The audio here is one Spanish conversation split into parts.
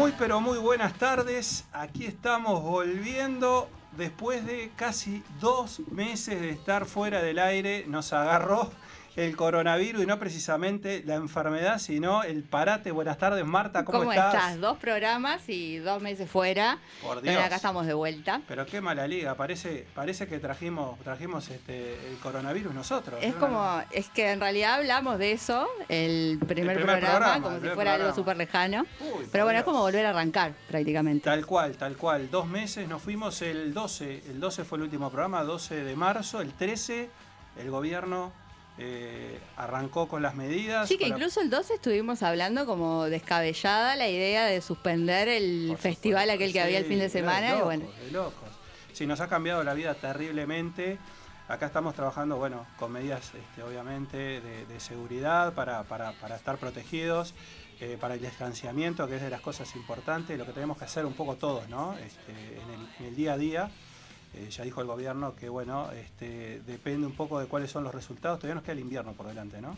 Muy pero muy buenas tardes. Aquí estamos volviendo después de casi dos meses de estar fuera del aire. Nos agarró el coronavirus y no precisamente la enfermedad, sino el parate. Buenas tardes, Marta, ¿cómo, ¿Cómo estás? estás? Dos programas y dos meses fuera. Por Pero Dios. acá estamos de vuelta. Pero qué mala liga, parece, parece que trajimos, trajimos este, el coronavirus nosotros. Es como, es que en realidad hablamos de eso, el primer, primer programa, programa, como si fuera algo súper lejano. Uy, Pero bueno, es como volver a arrancar prácticamente. Tal cual, tal cual. Dos meses, nos fuimos el 12, el 12 fue el último programa, 12 de marzo, el 13 el gobierno eh, arrancó con las medidas. Sí, que incluso el 12 estuvimos hablando como descabellada la idea de suspender el Por festival supuesto, aquel que había el fin de de semana. y locos, bueno, de locos. Sí, nos ha cambiado la vida terriblemente. Acá estamos trabajando, bueno, con medidas, este, obviamente, de, de seguridad para, para- para estar protegidos, eh, para el distanciamiento, que es de las cosas importantes, lo que tenemos que hacer un poco todos, ¿no? Este, en, el, en el día a día. Eh, ya dijo el gobierno que, bueno, este, depende un poco de cuáles son los resultados. Todavía nos queda el invierno por delante, ¿no?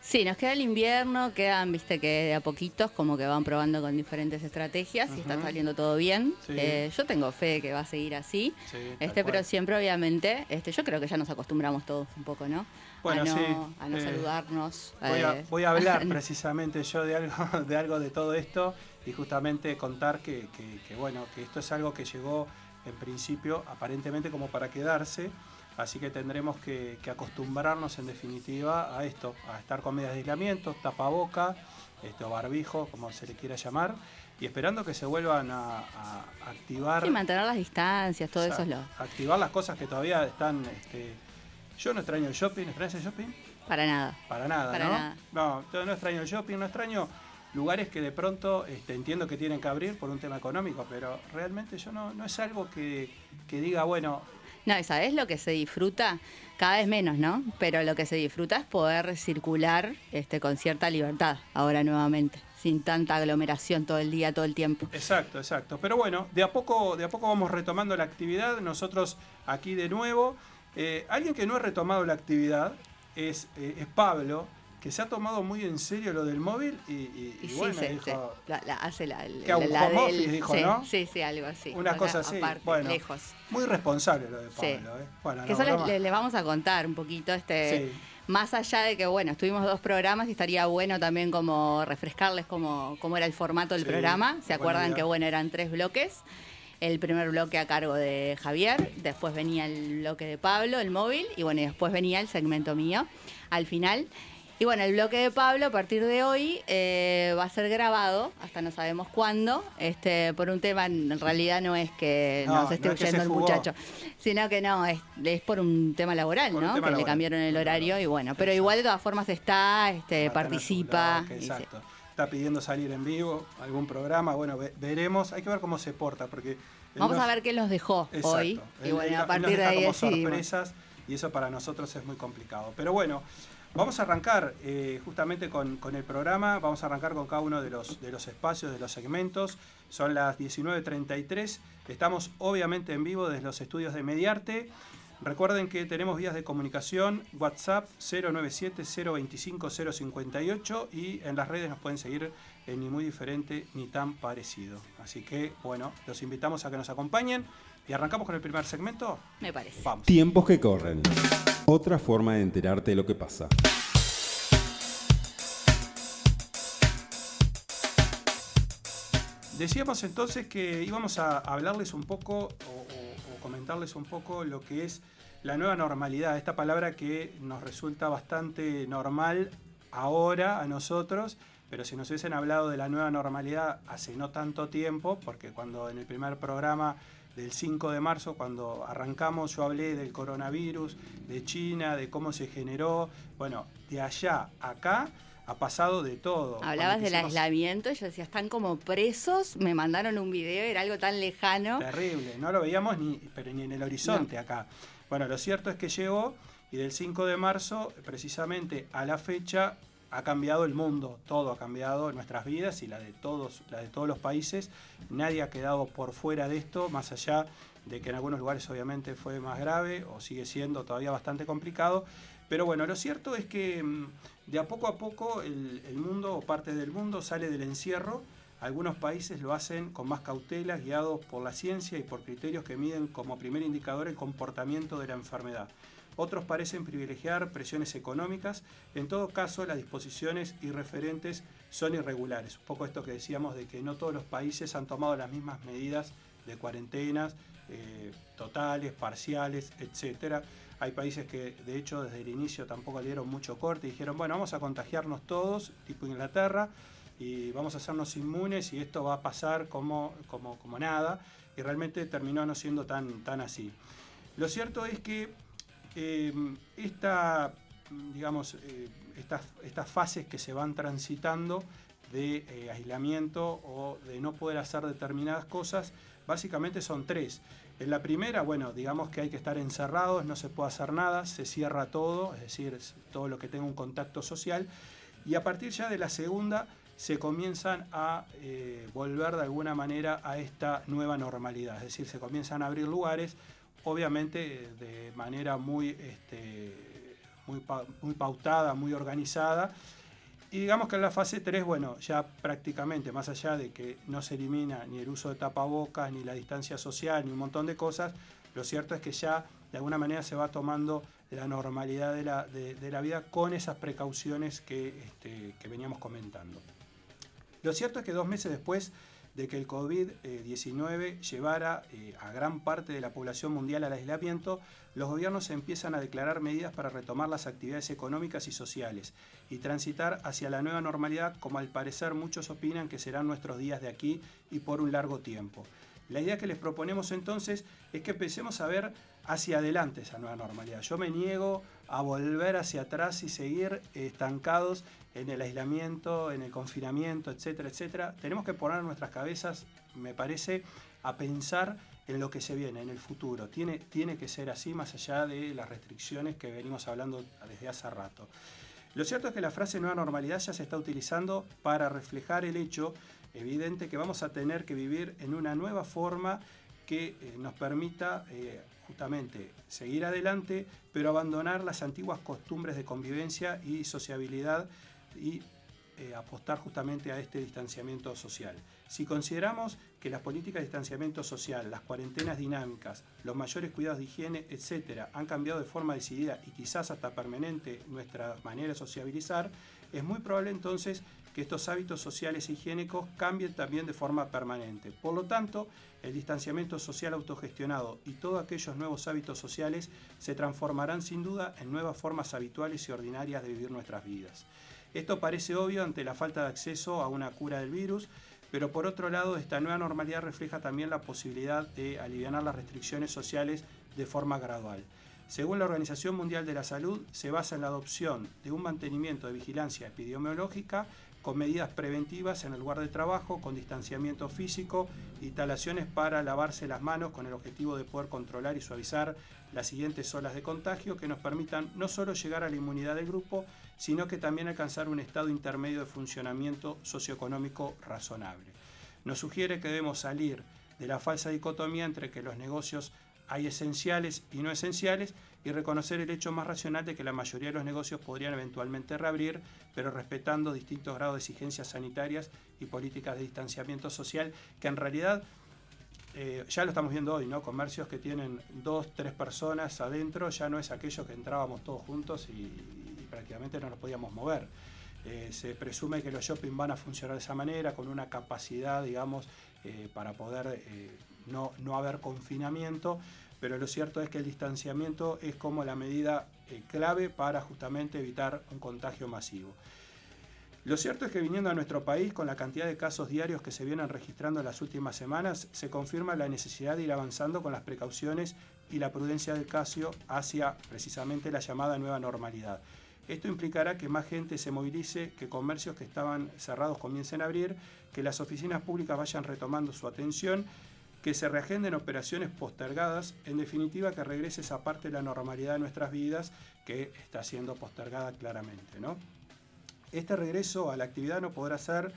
Sí, nos queda el invierno, quedan, viste, que de a poquitos como que van probando con diferentes estrategias y está saliendo todo bien. Sí. Eh, yo tengo fe de que va a seguir así. Sí, Este, pero siempre, obviamente, este, yo creo que ya nos acostumbramos todos un poco, ¿no? Bueno, a no, sí, a no eh, saludarnos. Voy a, voy a hablar precisamente yo de algo, de algo de todo esto y justamente contar que, que- que, bueno, que esto es algo que llegó en principio aparentemente como para quedarse, así que tendremos que, que acostumbrarnos en definitiva a esto, a estar con medidas de aislamiento, tapaboca, este, o barbijo, como se le quiera llamar, y esperando que se vuelvan a, a activar. sí, mantener las distancias, todo eso es lo. Activar las cosas que todavía están. este, yo no extraño el shopping, ¿extrañas el shopping? Para nada. Para nada, Para ¿no? nada. No, yo no extraño el shopping, no extraño lugares que de pronto este, entiendo que tienen que abrir por un tema económico, pero realmente yo no, no es algo que, que diga, bueno, No, sabes lo que se disfruta, cada vez menos, ¿no? Pero lo que se disfruta es poder circular este, con cierta libertad, ahora nuevamente, sin tanta aglomeración todo el día, todo el tiempo. exacto, exacto. Pero bueno, de a poco, de a poco vamos retomando la actividad, nosotros aquí de nuevo. Eh, alguien que no ha retomado la actividad es, eh, es Pablo, que se ha tomado muy en serio lo del móvil y, y- y Y sí, bueno, dijo, la- la- hace la, Que la home del- dijo, ¿no? Sí, sí, algo así. Una Acá, cosa así, Aparte, bueno. lejos. muy responsable lo de Sí. Pablo. ¿eh? Bueno, Que no, eso les- les vamos a contar un poquito, este, Sí. más allá de que, bueno, estuvimos dos programas y estaría bueno también como refrescarles cómo, cómo era el formato del programa. ¿Se acuerdan idea. que, bueno, eran tres bloques? El primer bloque a cargo de Javier, después venía el bloque de Pablo, el móvil, y bueno, y después venía el segmento mío al final. Y bueno, el bloque de Pablo a partir de hoy eh, va a ser grabado, hasta no sabemos cuándo, este, por un tema, en realidad no es que No, nos esté no es que el muchacho, sino que no, es, es por un tema laboral, Por ¿no? tema que le cambiaron el horario y bueno, pero igual de todas formas está, este, participa. exacto. Está pidiendo salir en vivo, algún programa. Bueno, ve- veremos. Hay que ver cómo se porta. porque Vamos nos- a ver qué nos dejó Exacto. hoy. Y bueno, él- a él nos partir de ahí como sorpresas y eso para nosotros es muy complicado. Pero bueno, vamos a arrancar eh, justamente con, el programa. Vamos a arrancar con cada uno de los, de los espacios, de los segmentos. Son las 19.33. Estamos obviamente en vivo desde los estudios de Mediarte. Recuerden que tenemos vías de comunicación, WhatsApp 097-025-058 y en las redes nos pueden seguir en ni muy diferente ni tan parecido. Así que bueno, los invitamos a que nos acompañen y arrancamos con el primer segmento. Me parece. Vamos. Tiempos que corren. Otra forma de enterarte de lo que pasa. Decíamos entonces que íbamos a hablarles un poco o, o- o comentarles un poco lo que es la nueva normalidad, esta palabra que nos resulta bastante normal ahora a nosotros, pero si nos hubiesen hablado de la nueva normalidad hace no tanto tiempo, porque cuando en el primer programa del 5 de marzo, cuando arrancamos, yo hablé del coronavirus, de China, de cómo se generó, bueno, de allá a acá ha pasado de todo. Hablabas del aislamiento y yo decía, están como presos, me mandaron un video, era algo tan lejano. Terrible, no lo veíamos ni, pero ni en el horizonte acá. Bueno, lo cierto es que llegó y del 5 de marzo, precisamente a la fecha, ha cambiado el mundo, todo ha cambiado, nuestras vidas y la de todos, la de todos los países. Nadie ha quedado por fuera de esto, más allá de que en algunos lugares obviamente fue más grave o sigue siendo todavía bastante complicado. Pero bueno, lo cierto es que mm, de a poco a poco el, el mundo o parte del mundo sale del encierro Algunos países lo hacen con más cautela, guiados por la ciencia y por criterios que miden como primer indicador el comportamiento de la enfermedad. Otros parecen privilegiar presiones económicas. En todo caso, las disposiciones y referentes son irregulares. Un poco esto que decíamos de que no todos los países han tomado las mismas medidas de cuarentenas eh, totales, parciales, etc. Hay países que de hecho desde el inicio tampoco dieron mucho corte y dijeron, bueno, vamos a contagiarnos todos, tipo Inglaterra, y vamos a hacernos inmunes y esto va a pasar como, como, como nada. Y realmente terminó no siendo tan, tan así. Lo cierto es que eh, esta, digamos, eh, estas, estas, fases que se van transitando de eh, aislamiento o de no poder hacer determinadas cosas, básicamente son tres. En la primera, bueno, digamos que hay que estar encerrados, no se puede hacer nada, se cierra todo, es decir, todo lo que tenga un contacto social. Y a partir ya de la segunda, se comienzan a volver de alguna manera a esta nueva normalidad, es decir, se comienzan a abrir lugares obviamente de manera muy, este, muy, muy, pautada, muy organizada. Y digamos que en la fase 3, bueno, ya prácticamente, más allá de que no se elimina ni el uso de tapabocas, ni la distancia social, ni un montón de cosas, lo cierto es que ya de alguna manera se va tomando la normalidad de la, de, la vida con esas precauciones que, este, que veníamos comentando. Lo cierto es que dos meses después de que el COVID-19 llevara eh, a gran parte de la población mundial al aislamiento, los gobiernos empiezan a declarar medidas para retomar las actividades económicas y sociales y transitar hacia la nueva normalidad como al parecer muchos opinan que serán nuestros días de aquí y por un largo tiempo. La idea que les proponemos entonces es que empecemos a ver hacia adelante esa nueva normalidad. Yo me niego a volver hacia atrás y seguir estancados en el aislamiento, en el confinamiento, etcétera, etcétera. Tenemos que poner nuestras cabezas, me parece, a pensar en lo que se viene, en el futuro. Tiene, tiene que ser así, más allá de las restricciones que venimos hablando desde hace rato. Lo cierto es que la frase nueva normalidad ya se está utilizando para reflejar el hecho evidente que vamos a tener que vivir en una nueva forma que eh, nos permita eh, justamente seguir adelante, pero abandonar las antiguas costumbres de convivencia y sociabilidad y eh, apostar justamente a este distanciamiento social. Si consideramos que las políticas de distanciamiento social, las cuarentenas dinámicas, los mayores cuidados de higiene, etcétera, han cambiado de forma decidida y quizás hasta permanente nuestra manera de sociabilizar, es muy probable entonces que estos hábitos sociales e higiénicos cambien también de forma permanente. Por lo tanto, el distanciamiento social autogestionado y todos aquellos nuevos hábitos sociales se transformarán sin duda en nuevas formas habituales y ordinarias de vivir nuestras vidas. Esto parece obvio ante la falta de acceso a una cura del virus, pero por otro lado, esta nueva normalidad refleja también la posibilidad de aliviar las restricciones sociales de forma gradual. Según la Organización Mundial de la Salud, se basa en la adopción de un mantenimiento de vigilancia epidemiológica con medidas preventivas en el lugar de trabajo, con distanciamiento físico, instalaciones para lavarse las manos con el objetivo de poder controlar y suavizar las siguientes olas de contagio que nos permitan no solo llegar a la inmunidad del grupo, sino que también alcanzar un estado intermedio de funcionamiento socioeconómico razonable. Nos sugiere que debemos salir de la falsa dicotomía entre que los negocios hay esenciales y no esenciales y reconocer el hecho más racional de que la mayoría de los negocios podrían eventualmente reabrir, pero respetando distintos grados de exigencias sanitarias y políticas de distanciamiento social, que en realidad eh, ya lo estamos viendo hoy, ¿no? Comercios que tienen dos, tres personas adentro, ya no es aquello que entrábamos todos juntos y, prácticamente no nos podíamos mover. Eh, se presume que los shopping van a funcionar de esa manera, con una capacidad, digamos, eh, para poder no, no haber confinamiento, pero lo cierto es que el distanciamiento es como la medida eh, clave para justamente evitar un contagio masivo. Lo cierto es que viniendo a nuestro país, con la cantidad de casos diarios que se vienen registrando en las últimas semanas, se confirma la necesidad de ir avanzando con las precauciones y la prudencia del caso hacia precisamente la llamada nueva normalidad. Esto implicará que más gente se movilice, que comercios que estaban cerrados comiencen a abrir, que las oficinas públicas vayan retomando su atención que se reagenden operaciones postergadas, en definitiva que regrese esa parte de la normalidad de nuestras vidas que está siendo postergada claramente. ¿no? Este regreso a la actividad no podrá ser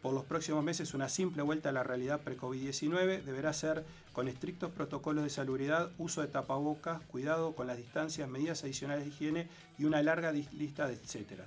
por los próximos meses una simple vuelta a la realidad pre-COVID-19, deberá ser con estrictos protocolos de salubridad, uso de tapabocas, cuidado con las distancias, medidas adicionales de higiene y una larga lista de etcétera.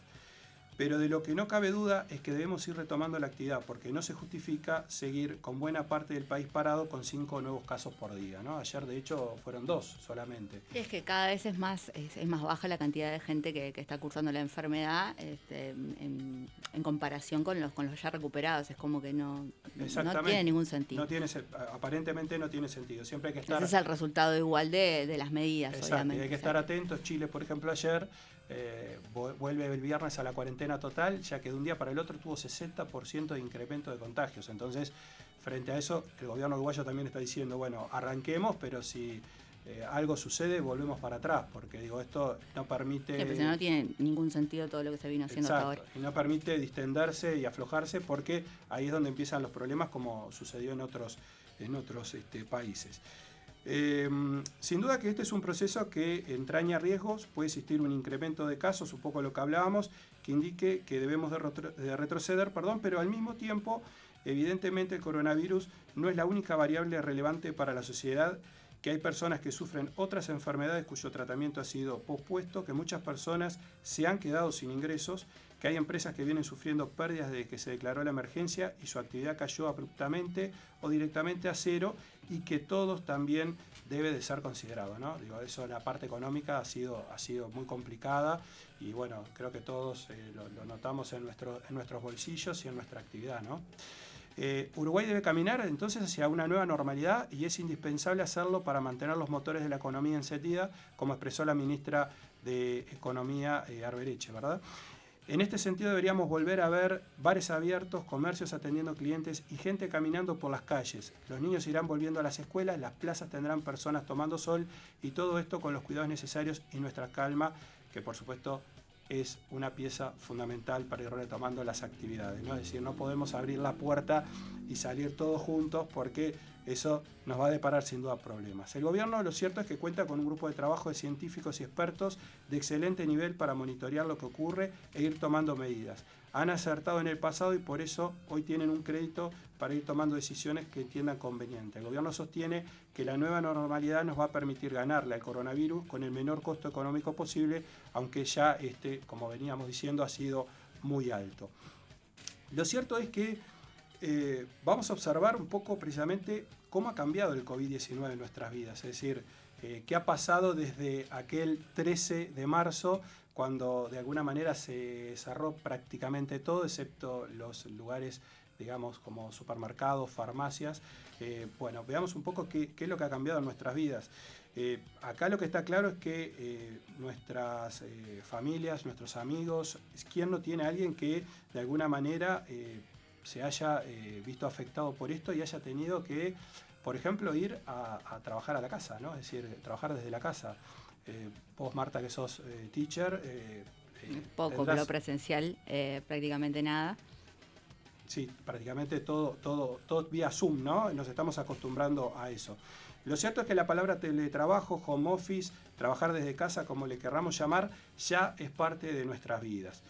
Pero de lo que no cabe duda es que debemos ir retomando la actividad, porque no se justifica seguir con buena parte del país parado con cinco nuevos casos por día. ¿no? Ayer, de hecho, fueron dos solamente. es que cada vez es más, es, más baja la cantidad de gente que, está cursando la enfermedad este, en, comparación con los, con los ya recuperados. Es como que no, no tiene ningún sentido. No tiene, aparentemente no tiene sentido. Siempre hay que estar. Ese es el resultado igual de, las medidas, Exacto, Hay que estar atentos. Chile, por ejemplo, ayer eh, vuelve el viernes a la cuarentena total, ya que de un día para el otro tuvo 60% de incremento de contagios. Entonces, frente a eso, el gobierno uruguayo también está diciendo, bueno, arranquemos, pero si eh, algo sucede, volvemos para atrás, porque digo, esto no permite... no tiene ningún sentido todo lo que se vino haciendo hasta ahora. Y no permite distenderse y aflojarse, porque ahí es donde empiezan los problemas, como sucedió en otros, en otros este, países. Em, sin duda que este es un proceso que entraña riesgos, puede existir un incremento de casos, un poco lo que hablábamos, que indique que debemos de, retroceder, perdón, pero al mismo tiempo, evidentemente el coronavirus no es la única variable relevante para la sociedad, que hay personas que sufren otras enfermedades cuyo tratamiento ha sido pospuesto, que muchas personas se han quedado sin ingresos que hay empresas que vienen sufriendo pérdidas desde que se declaró la emergencia y su actividad cayó abruptamente o directamente a cero y que todos también debe de ser considerado. ¿no? Digo, eso la parte económica ha sido, ha sido muy complicada y bueno, creo que todos eh, lo, notamos en, en nuestros bolsillos y en nuestra actividad. ¿no? Eh, Uruguay debe caminar entonces hacia una nueva normalidad y es indispensable hacerlo para mantener los motores de la economía encendida, como expresó la ministra de Economía eh, Arbereche, ¿verdad? En este sentido deberíamos volver a ver bares abiertos, comercios atendiendo clientes y gente caminando por las calles. Los niños irán volviendo a las escuelas, las plazas tendrán personas tomando sol y todo esto con los cuidados necesarios y nuestra calma, que por supuesto es una pieza fundamental para ir retomando las actividades. ¿no? Es decir, no podemos abrir la puerta y salir todos juntos porque eso nos va a deparar sin duda problemas. El gobierno lo cierto es que cuenta con un grupo de trabajo de científicos y expertos de excelente nivel para monitorear lo que ocurre e ir tomando medidas. Han acertado en el pasado y por eso hoy tienen un crédito para ir tomando decisiones que entiendan conveniente. El gobierno sostiene que la nueva normalidad nos va a permitir ganarle al coronavirus con el menor costo económico posible, aunque ya este, como veníamos diciendo, ha sido muy alto. Lo cierto es que eh, vamos a observar un poco precisamente cómo ha cambiado el COVID-19 en nuestras vidas, es decir, eh, qué ha pasado desde aquel 13 de marzo, cuando de alguna manera se cerró prácticamente todo, excepto los lugares, digamos, como supermercados, farmacias. Eh, bueno, veamos un poco qué, es lo que ha cambiado en nuestras vidas. acá lo que está claro es que nuestras familias, nuestros amigos, ¿quién no tiene a alguien que de alguna manera se haya eh, visto afectado por esto y haya tenido que, por ejemplo, ir a, trabajar a la casa, ¿no? Es decir, trabajar desde la casa. Eh, vos, Marta, que sos eh, teacher. Poco, pero presencial, prácticamente nada. Sí, prácticamente todo, todo, todo vía Zoom, ¿no? Nos estamos acostumbrando a eso. Lo cierto es que la palabra teletrabajo, home office, trabajar desde casa, como le querramos llamar, ya es parte de nuestras vidas.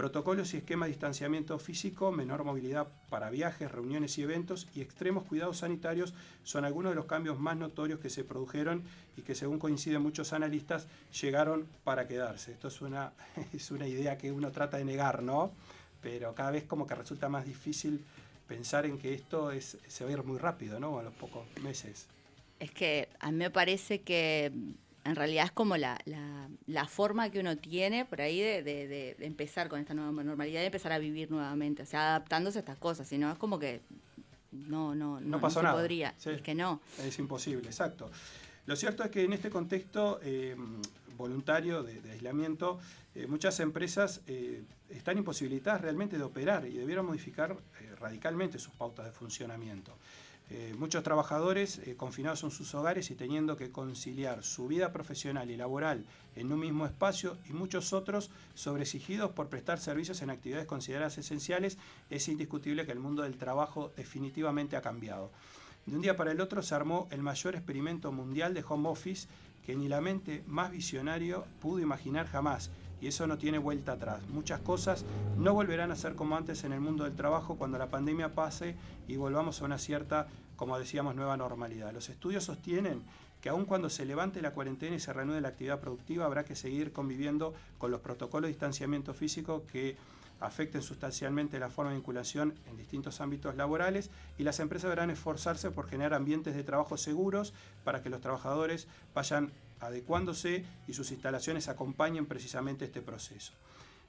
Protocolos y esquema de distanciamiento físico, menor movilidad para viajes, reuniones y eventos y extremos cuidados sanitarios son algunos de los cambios más notorios que se produjeron y que según coinciden muchos analistas llegaron para quedarse. Esto es una, es una idea que uno trata de negar, ¿no? Pero cada vez como que resulta más difícil pensar en que esto es, se va a ir muy rápido, ¿no? A los pocos meses. Es que a mí me parece que en realidad es como la, la, forma que uno tiene por ahí de, de, empezar con esta nueva normalidad y empezar a vivir nuevamente, o sea, adaptándose a estas cosas, si no es como que no, no, no, no, se podría, es que no. Es imposible, exacto. Lo cierto es que en este contexto eh, voluntario de, aislamiento, eh, muchas empresas eh, están imposibilitadas realmente de operar y debieron modificar radicalmente sus pautas de funcionamiento. Eh, muchos trabajadores eh, confinados en sus hogares y teniendo que conciliar su vida profesional y laboral en un mismo espacio y muchos otros sobreexigidos por prestar servicios en actividades consideradas esenciales, es indiscutible que el mundo del trabajo definitivamente ha cambiado. De un día para el otro se armó el mayor experimento mundial de home office que ni la mente más visionario pudo imaginar jamás y eso no tiene vuelta atrás. Muchas cosas no volverán a ser como antes en el mundo del trabajo cuando la pandemia pase y volvamos a una cierta, como decíamos, nueva normalidad. Los estudios sostienen que aun cuando se levante la cuarentena y se reanude la actividad productiva, habrá que seguir conviviendo con los protocolos de distanciamiento físico que afecten sustancialmente la forma de vinculación en distintos ámbitos laborales y las empresas deberán esforzarse por generar ambientes de trabajo seguros para que los trabajadores vayan adecuándose y sus instalaciones acompañen precisamente este proceso.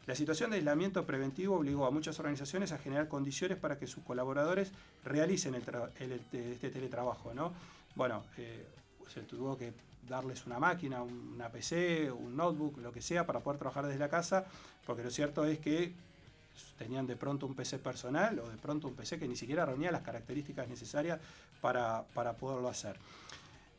La situación de aislamiento preventivo obligó a muchas organizaciones a generar condiciones para que sus colaboradores realicen este teletrabajo. ¿no? Bueno, eh, se tuvo que darles una máquina, una PC, un notebook, lo que sea, para poder trabajar desde la casa, porque lo cierto es que tenían de pronto un PC personal o de pronto un PC que ni siquiera reunía las características necesarias para, para poderlo hacer.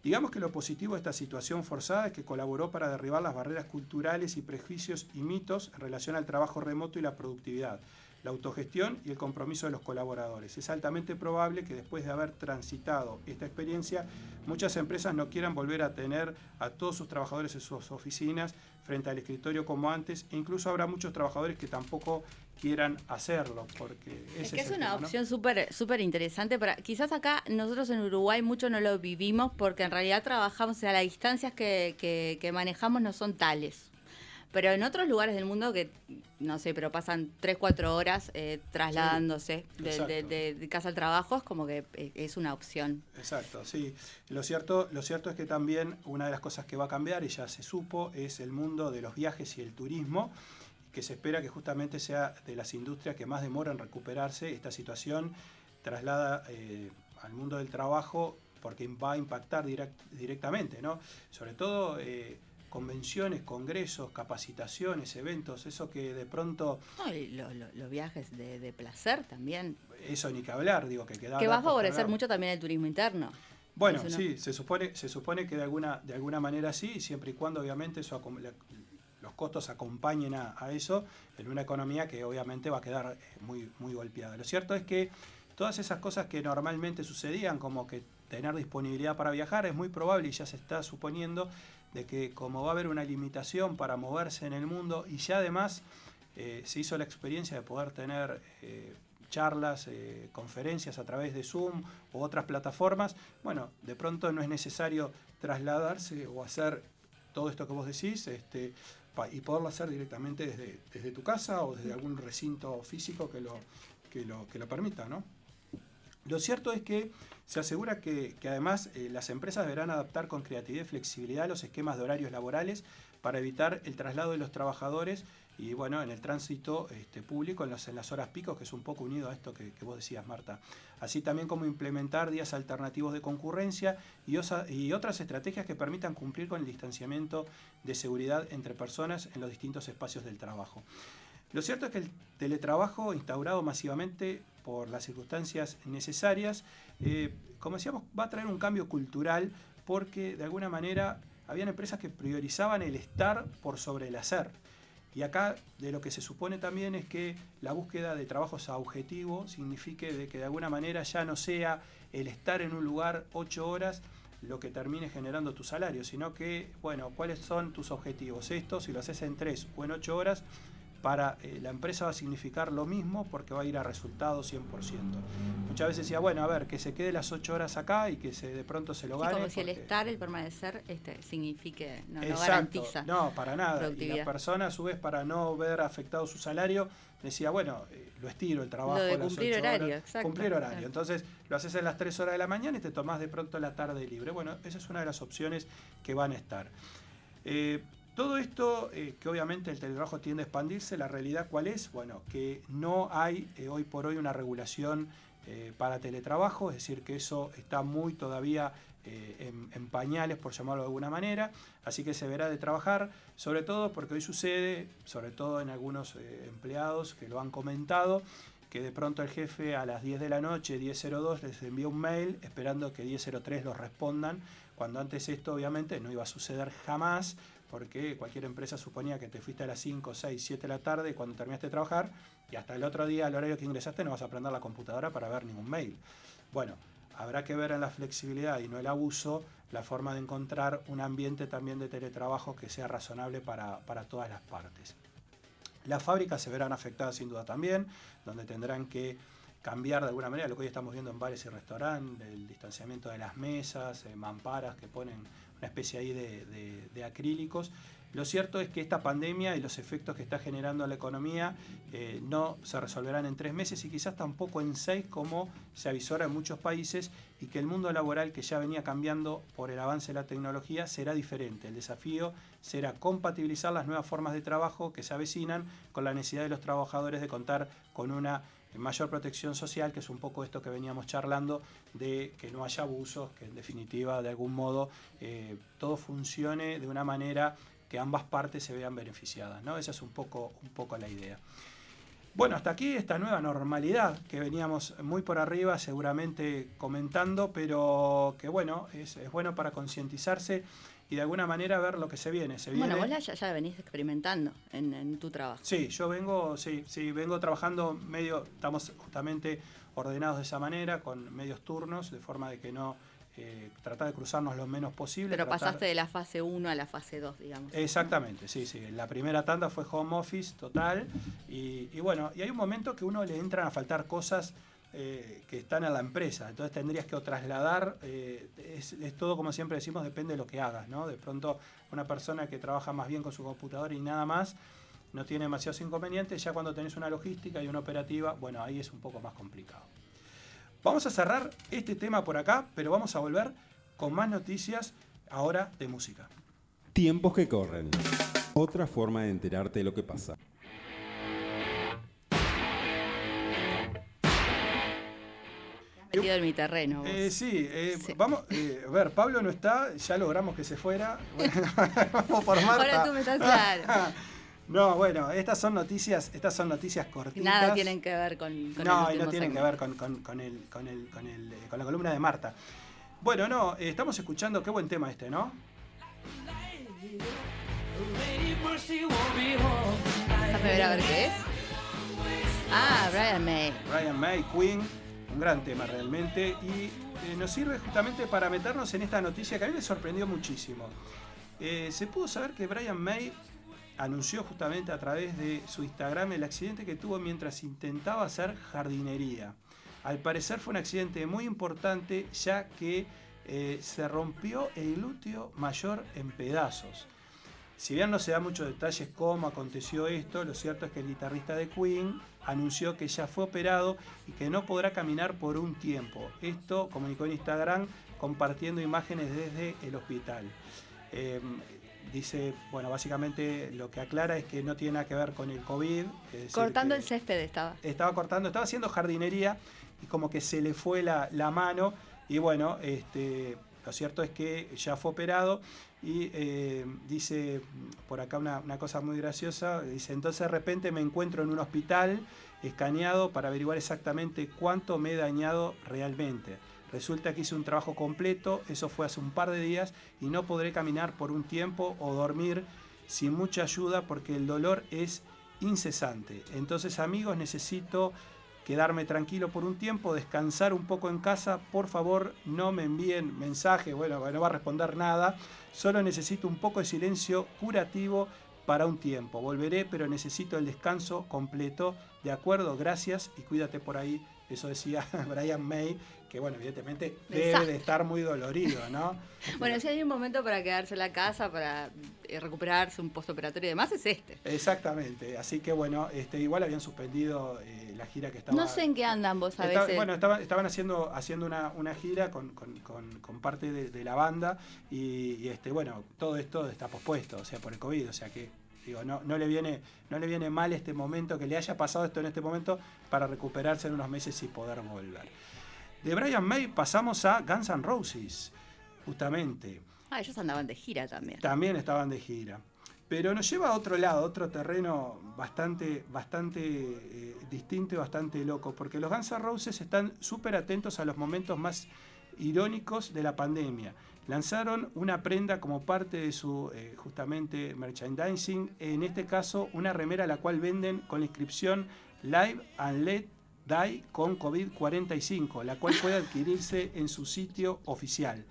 Digamos que lo positivo de esta situación forzada es que colaboró para derribar las barreras culturales y prejuicios y mitos en relación al trabajo remoto y la productividad, la autogestión y el compromiso de los colaboradores. Es altamente probable que después de haber transitado esta experiencia, muchas empresas no quieran volver a tener a todos sus trabajadores en sus oficinas frente al escritorio como antes, e incluso habrá muchos trabajadores que tampoco quieran hacerlo, porque es que es, una opción súper súper interesante, para, quizás acá nosotros en Uruguay mucho no lo vivimos porque en realidad trabajamos, o sea, las distancias que, que, manejamos no son tales. Pero en otros lugares del mundo que, no sé, pero pasan 3, 4 horas eh, trasladándose de, casa al trabajo, es como que eh, es una opción. Exacto, sí. Lo cierto, lo cierto es que también una de las cosas que va a cambiar, y ya se supo, es el mundo de los viajes y el turismo que se espera que justamente sea de las industrias que más demora en recuperarse. Esta situación traslada eh, al mundo del trabajo porque va a impactar directamente, ¿no? Sobre todo eh, convenciones, congresos, capacitaciones, eventos, eso que de pronto... los viajes de, placer también. Eso ni que hablar, digo, que queda... Que va a favorecer mucho también el turismo interno. Bueno, sí, se supone, se supone que de alguna, de alguna manera sí, siempre y cuando obviamente eso los costos acompañen a, eso en una economía que obviamente va a quedar eh, muy, muy golpeada. Lo cierto es que todas esas cosas que normalmente sucedían, como que tener disponibilidad para viajar, es muy probable y ya se está suponiendo de que como va a haber una limitación para moverse en el mundo y ya además eh, se hizo la experiencia de poder tener eh, charlas, conferencias a través de Zoom u otras plataformas, bueno, de pronto no es necesario trasladarse o hacer todo esto que vos decís, este, y poderlo hacer directamente desde, desde tu casa o desde algún recinto físico que lo, que lo, que lo permita. ¿no? Lo cierto es que se asegura que, además eh, las empresas deberán adaptar con creatividad y flexibilidad los esquemas de horarios laborales para evitar el traslado de los trabajadores y bueno, en el tránsito este, público, en, las horas picos, que es un poco unido a esto que, vos decías, Marta. Así también como implementar días alternativos de concurrencia y, y, otras estrategias que permitan cumplir con el distanciamiento de seguridad entre personas en los distintos espacios del trabajo. Lo cierto es que el teletrabajo, instaurado masivamente por las circunstancias necesarias, eh, como decíamos, va a traer un cambio cultural porque de alguna manera habían empresas que priorizaban el estar por sobre el hacer. Y acá de lo que se supone también es que la búsqueda de trabajos a objetivo signifique de que de alguna manera ya no sea el estar en un lugar ocho horas lo que termine generando tu salario, sino que, bueno, ¿cuáles son tus objetivos? Esto, si lo haces en tres o en ocho horas, para eh, la empresa va a significar lo mismo porque va a ir a resultados 100%. Muchas veces decía, bueno, a ver, que se quede las ocho horas acá y que se de pronto se lo gane. como si el estar, el permanecer, este, signifique, no, no garantiza. No, para nada. Y la persona, a su vez, para no ver afectado su salario, decía, bueno, eh, lo estiro el trabajo. Lo de cumplir horario, exacto. Cumplir horario. Entonces, lo haces en las tres horas de la mañana y te tomás de pronto la tarde libre. Bueno, esa es una de las opciones que van a estar. Eh, todo esto, eh, que obviamente el teletrabajo tiende a expandirse, la realidad cuál es? Bueno, que no hay eh, hoy por hoy una regulación eh, para teletrabajo, es decir, que eso está muy todavía en, pañales, por llamarlo de alguna manera, así que se verá de trabajar, sobre todo porque hoy sucede, sobre todo en algunos empleados que lo han comentado, que de pronto el jefe a las 10 de la noche, 10.02, les envía un mail esperando que 10.03 los respondan, cuando antes esto obviamente no iba a suceder jamás, porque cualquier empresa suponía que te fuiste a las 5, 6, 7 de la tarde cuando terminaste de trabajar y hasta el otro día, al horario que ingresaste, no vas a prender la computadora para ver ningún mail. Bueno, habrá que ver en la flexibilidad y no el abuso la forma de encontrar un ambiente también de teletrabajo que sea razonable para, para todas las partes. Las fábricas se verán afectadas sin duda también, donde tendrán que cambiar de alguna manera lo que hoy estamos viendo en bares y restaurantes, el distanciamiento de las mesas, eh, mamparas que ponen una especie ahí de, acrílicos. Lo cierto es que esta pandemia y los efectos que está generando a la economía eh, no se resolverán en tres meses y quizás tampoco en seis como se avisora en muchos países y que el mundo laboral que ya venía cambiando por el avance de la tecnología será diferente. El desafío será compatibilizar las nuevas formas de trabajo que se avecinan con la necesidad de los trabajadores de contar con una mayor protección social, que es un poco esto que veníamos charlando, de que no haya abusos, que en definitiva de algún modo eh, todo funcione de una manera que ambas partes se vean beneficiadas. ¿no? Esa es un poco, un poco la idea. Bueno, hasta aquí esta nueva normalidad que veníamos muy por arriba seguramente comentando, pero que bueno, es, es bueno para concientizarse y de alguna manera ver lo que se viene. Se bueno, vos ya, ya venís experimentando en, tu trabajo. Sí, yo vengo, sí, sí, vengo trabajando medio, estamos justamente ordenados de esa manera, con medios turnos, de forma de que no eh, tratar de cruzarnos lo menos posible. Pero pasaste de la fase 1 a la fase 2, digamos. Exactamente, sí, sí. La primera tanda fue home office total y, y bueno, y hay un momento que uno le entran a faltar cosas eh, que están a la empresa. Entonces tendrías que trasladar, eh, es, todo como siempre decimos, depende de lo que hagas, ¿no? De pronto una persona que trabaja más bien con su computadora y nada más, no tiene demasiados inconvenientes, ya cuando tenés una logística y una operativa, bueno, ahí es un poco más complicado. Vamos a cerrar este tema por acá, pero vamos a volver con más noticias ahora de música. Tiempos que corren. Otra forma de enterarte de lo que pasa. Metido en mi terreno. Eh, eh, sí, vamos, eh, a ver, Pablo no está, ya logramos que se fuera. vamos por Marta. Ahora tú me estás claro. No, bueno, estas son noticias, estas son noticias cortitas. Nada tienen que ver con, con No, y no tienen que ver con, con, con, el, con, el, con, el, con la columna de Marta. Bueno, no, estamos escuchando, qué buen tema este, ¿no? Déjame ver a ver qué es. Ah, Brian May. Brian May, Queen un gran tema realmente y eh, nos sirve justamente para meternos en esta noticia que a mí me sorprendió muchísimo. Eh, se pudo saber que Brian May anunció justamente a través de su Instagram el accidente que tuvo mientras intentaba hacer jardinería. Al parecer fue un accidente muy importante ya que eh, se rompió el glúteo mayor en pedazos. Si bien no se da muchos detalles cómo aconteció esto, lo cierto es que el guitarrista de Queen anunció que ya fue operado y que no podrá caminar por un tiempo. Esto comunicó en Instagram compartiendo imágenes desde el hospital. Em, dice, bueno, básicamente lo que aclara es que no tiene nada que ver con el COVID. Cortando el césped estaba. Estaba cortando, estaba haciendo jardinería y como que se le fue la, la mano y bueno, este, lo cierto es que ya fue operado y eh, dice por acá una, cosa muy graciosa, dice, entonces de repente me encuentro en un hospital escaneado para averiguar exactamente cuánto me he dañado realmente. Resulta que hice un trabajo completo, eso fue hace un par de días y no podré caminar por un tiempo o dormir sin mucha ayuda porque el dolor es incesante. Entonces amigos, necesito quedarme tranquilo por un tiempo, descansar un poco en casa, por favor no me envíen mensajes, bueno, no va a responder nada, solo necesito un poco de silencio curativo para un tiempo, volveré, pero necesito el descanso completo, de acuerdo, gracias y cuídate por ahí, eso decía Brian May, que bueno, evidentemente debe de estar muy dolorido, ¿no? bueno, si hay un momento para quedarse en la casa, para eh, recuperarse un postoperatorio y demás, es este. Exactamente, así que bueno, este, igual habían suspendido eh, la gira que estaba... No sé en qué andan vos a veces. Bueno, estaban, haciendo, haciendo una, gira con, parte de, la banda y, este, bueno, todo esto está pospuesto, o sea, por el COVID, o sea que digo, no, no, le viene, no le viene mal este momento, que le haya pasado esto en este momento para recuperarse en unos meses y poder volver. De Brian May pasamos a Guns N' Roses, justamente. Ah, ellos andaban de gira también. También estaban de gira. Pero nos lleva a otro lado, a otro terreno bastante, bastante eh, distinto y bastante loco, porque los Guns N' Roses están súper atentos a los momentos más irónicos de la pandemia. Lanzaron una prenda como parte de su eh, justamente merchandising, en este caso una remera la cual venden con la inscripción Live and Let DAI con COVID-45, la cual puede adquirirse en su sitio oficial.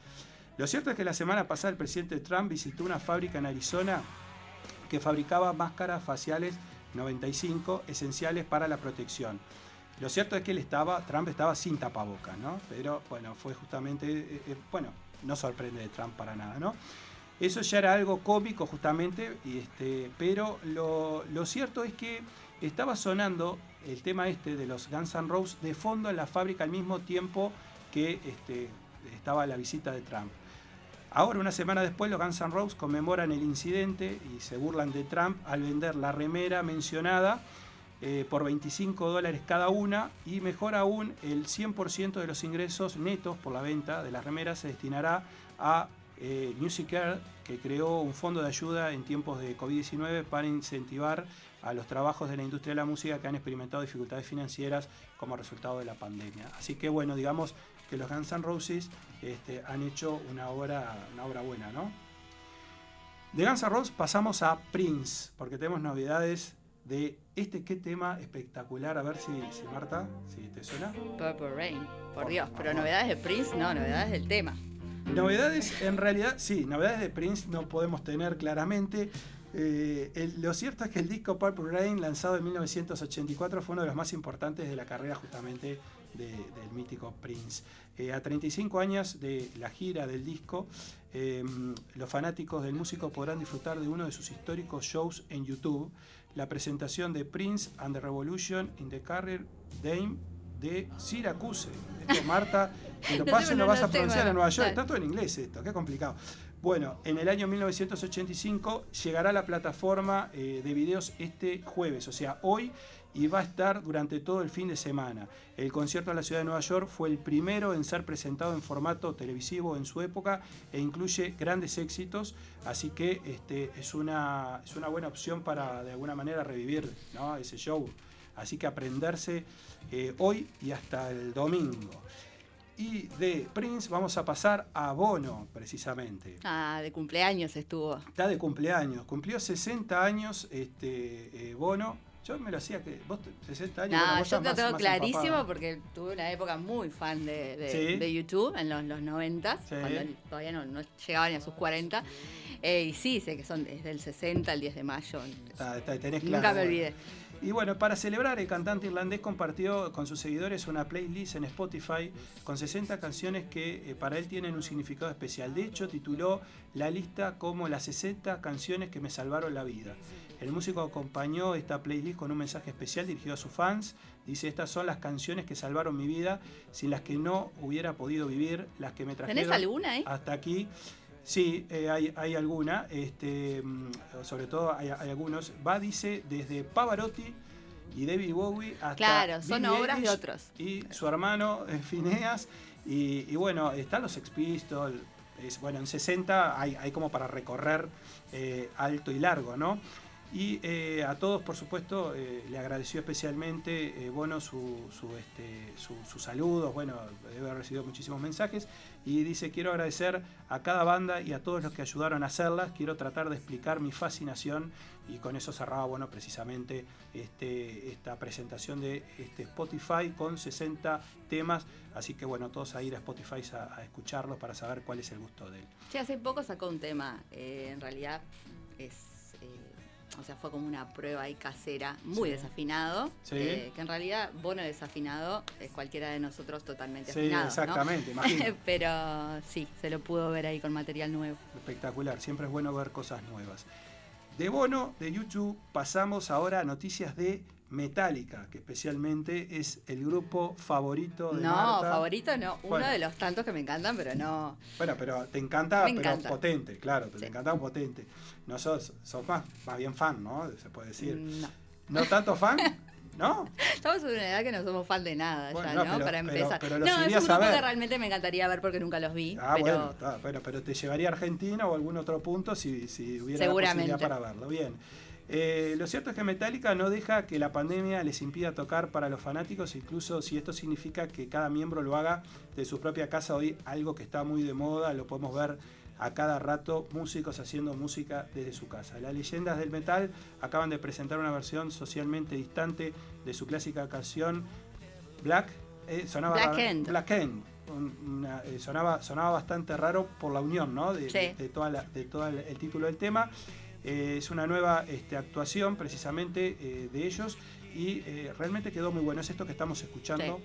Lo cierto es que la semana pasada el presidente Trump visitó una fábrica en Arizona que fabricaba máscaras faciales 95 esenciales para la protección. Lo cierto es que él estaba, Trump estaba sin tapabocas, ¿no? Pero bueno, fue justamente, eh, eh, bueno, no sorprende de Trump para nada, ¿no? Eso ya era algo cómico justamente, este, pero lo, lo cierto es que estaba sonando el tema este de los Guns N' Roses de fondo en la fábrica al mismo tiempo que este, estaba la visita de Trump. Ahora, una semana después, los Guns N' Roses conmemoran el incidente y se burlan de Trump al vender la remera mencionada eh, por 25 dólares cada una y mejor aún, el 100% de los ingresos netos por la venta de las remeras se destinará a eh, Music que creó un fondo de ayuda en tiempos de COVID-19 para incentivar a los trabajos de la industria de la música que han experimentado dificultades financieras como resultado de la pandemia. Así que bueno, digamos que los Guns N' Roses este, han hecho una obra, una obra buena, ¿no? De Guns N' Roses pasamos a Prince, porque tenemos novedades de este qué tema espectacular. A ver si, si Marta, si te suena. Purple Rain, por Dios, pero novedades de Prince, no, novedades del tema. Novedades, en realidad, sí, novedades de Prince no podemos tener claramente. Eh, lo cierto es que el disco Purple Rain, lanzado en 1984, fue uno de los más importantes de la carrera justamente del mítico Prince. Eh, a 35 años de la gira del disco, eh, los fanáticos del músico podrán disfrutar de uno de sus históricos shows en YouTube, la presentación de Prince and the Revolution in the Carrier Dame de Syracuse. Esto, Marta, que lo pases lo vas a pronunciar en Nueva York. Está todo en inglés esto, qué complicado. Bueno, en el año 1985 llegará la plataforma eh, de videos este jueves, o sea, hoy, y va a estar durante todo el fin de semana. El concierto en la ciudad de Nueva York fue el primero en ser presentado en formato televisivo en su época e incluye grandes éxitos, así que este, es, una, es una buena opción para de alguna manera revivir ese show. Así que aprenderse eh, hoy y hasta el domingo. Y de Prince vamos a pasar a Bono, precisamente. Ah, de cumpleaños estuvo. Está de cumpleaños. Cumplió 60 años este, eh, Bono. Yo me lo hacía que vos 60 años. No, yo te tengo clarísimo porque tuve una época muy fan de, YouTube en los, los 90, cuando todavía no, llegaban ni a sus 40. Eh, y sí, sé que son desde el 60 al 10 de mayo. Ah, tenés Nunca me olvidé. Y bueno, para celebrar, el cantante irlandés compartió con sus seguidores una playlist en Spotify con 60 canciones que eh, para él tienen un significado especial. De hecho, tituló la lista como las 60 canciones que me salvaron la vida. El músico acompañó esta playlist con un mensaje especial dirigido a sus fans. Dice, estas son las canciones que salvaron mi vida, sin las que no hubiera podido vivir, las que me trajeron ¿Tenés alguna, eh? hasta aquí. Sí, eh, hay, hay, alguna, este, mm, sobre todo hay, algunos. Va, dice, desde Pavarotti y David Bowie hasta. Claro, son obras de otros. Y su hermano eh, Phineas. Y, bueno, están los Sex Pistols. Es, bueno, en 60 hay, hay como para recorrer eh, alto y largo, ¿no? Y eh, a todos, por supuesto, eh, le agradeció especialmente, eh, bueno, su, su, este, sus saludos, bueno, debe haber recibido muchísimos mensajes, y dice, quiero agradecer a cada banda y a todos los que ayudaron a hacerlas, quiero tratar de explicar mi fascinación, y con eso cerraba, bueno, precisamente este, esta presentación de este Spotify con 60 temas, así que, bueno, todos a ir a Spotify a, escucharlos para saber cuál es el gusto de él. Sí, hace poco sacó un tema, en realidad es o sea, fue como una prueba ahí casera, muy desafinado, eh, que en realidad Bono desafinado es cualquiera de nosotros totalmente sí, exactamente, Pero sí, se lo pudo ver ahí con material nuevo. Espectacular, siempre es bueno ver cosas nuevas. De Bono, de YouTube, pasamos ahora a noticias de Metallica, que especialmente es el grupo favorito de No, favorito no, uno de los tantos que me encantan, pero no. Bueno, pero te encanta, pero potente, claro, te encanta potente. No sos, sos más, más bien fan, ¿no? Se puede decir. No. ¿No tanto fan? ¿No? Estamos en una edad que no somos fan de nada ya, ¿no? Para empezar. no, es un grupo que realmente me encantaría ver porque nunca los vi. Ah, bueno, bueno, pero te llevaría a Argentina o algún otro punto si, si hubiera la posibilidad para verlo. Bien. Eh, lo cierto es que Metallica no deja que la pandemia les impida tocar para los fanáticos, incluso si esto significa que cada miembro lo haga de su propia casa hoy, algo que está muy de moda, lo podemos ver a cada rato, músicos haciendo música desde su casa. Las leyendas del metal acaban de presentar una versión socialmente distante de su clásica canción Black, eh, sonaba Black End. Black End. Eh, sonaba, sonaba bastante raro por la unión ¿no? de, de, toda de todo el título del tema Eh, es una nueva este, actuación precisamente eh, de ellos y eh, realmente quedó muy bueno. Es esto que estamos escuchando.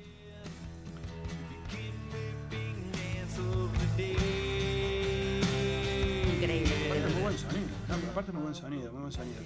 Increíble. Aparte muy buen sonido, aparte muy buen sonido, muy buen sonido.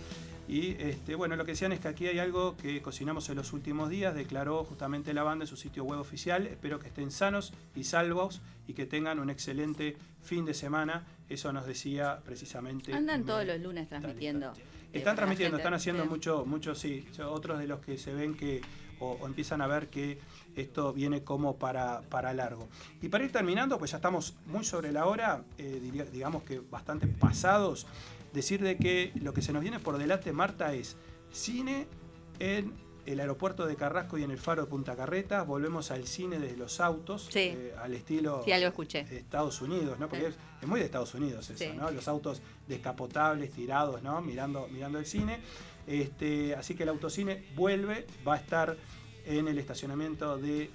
Y este, bueno, lo que decían es que aquí hay algo que cocinamos en los últimos días, declaró justamente la banda en su sitio web oficial. Espero que estén sanos y salvos y que tengan un excelente fin de semana. Eso nos decía precisamente. Andan todos los lunes transmitiendo. eh, Están la transmitiendo, están haciendo mucho, mucho, sí. Otros de los que se ven que, o, o empiezan a ver que esto viene como para, para largo. Y para ir terminando, pues ya estamos muy sobre la hora, eh, diría- digamos que bastante pasados. Decir de que lo que se nos viene por delante, Marta, es cine en el aeropuerto de Carrasco y en el faro de Punta Carretas. Volvemos al cine desde los autos, Sí. eh, al estilo Sí, algo escuché. de Estados Unidos, ¿no? Porque Sí. es, es muy de Estados Unidos eso. ¿no? Los autos descapotables, tirados, ¿no? Mirando, mirando el cine. Este, así que el autocine vuelve, va a estar en el estacionamiento del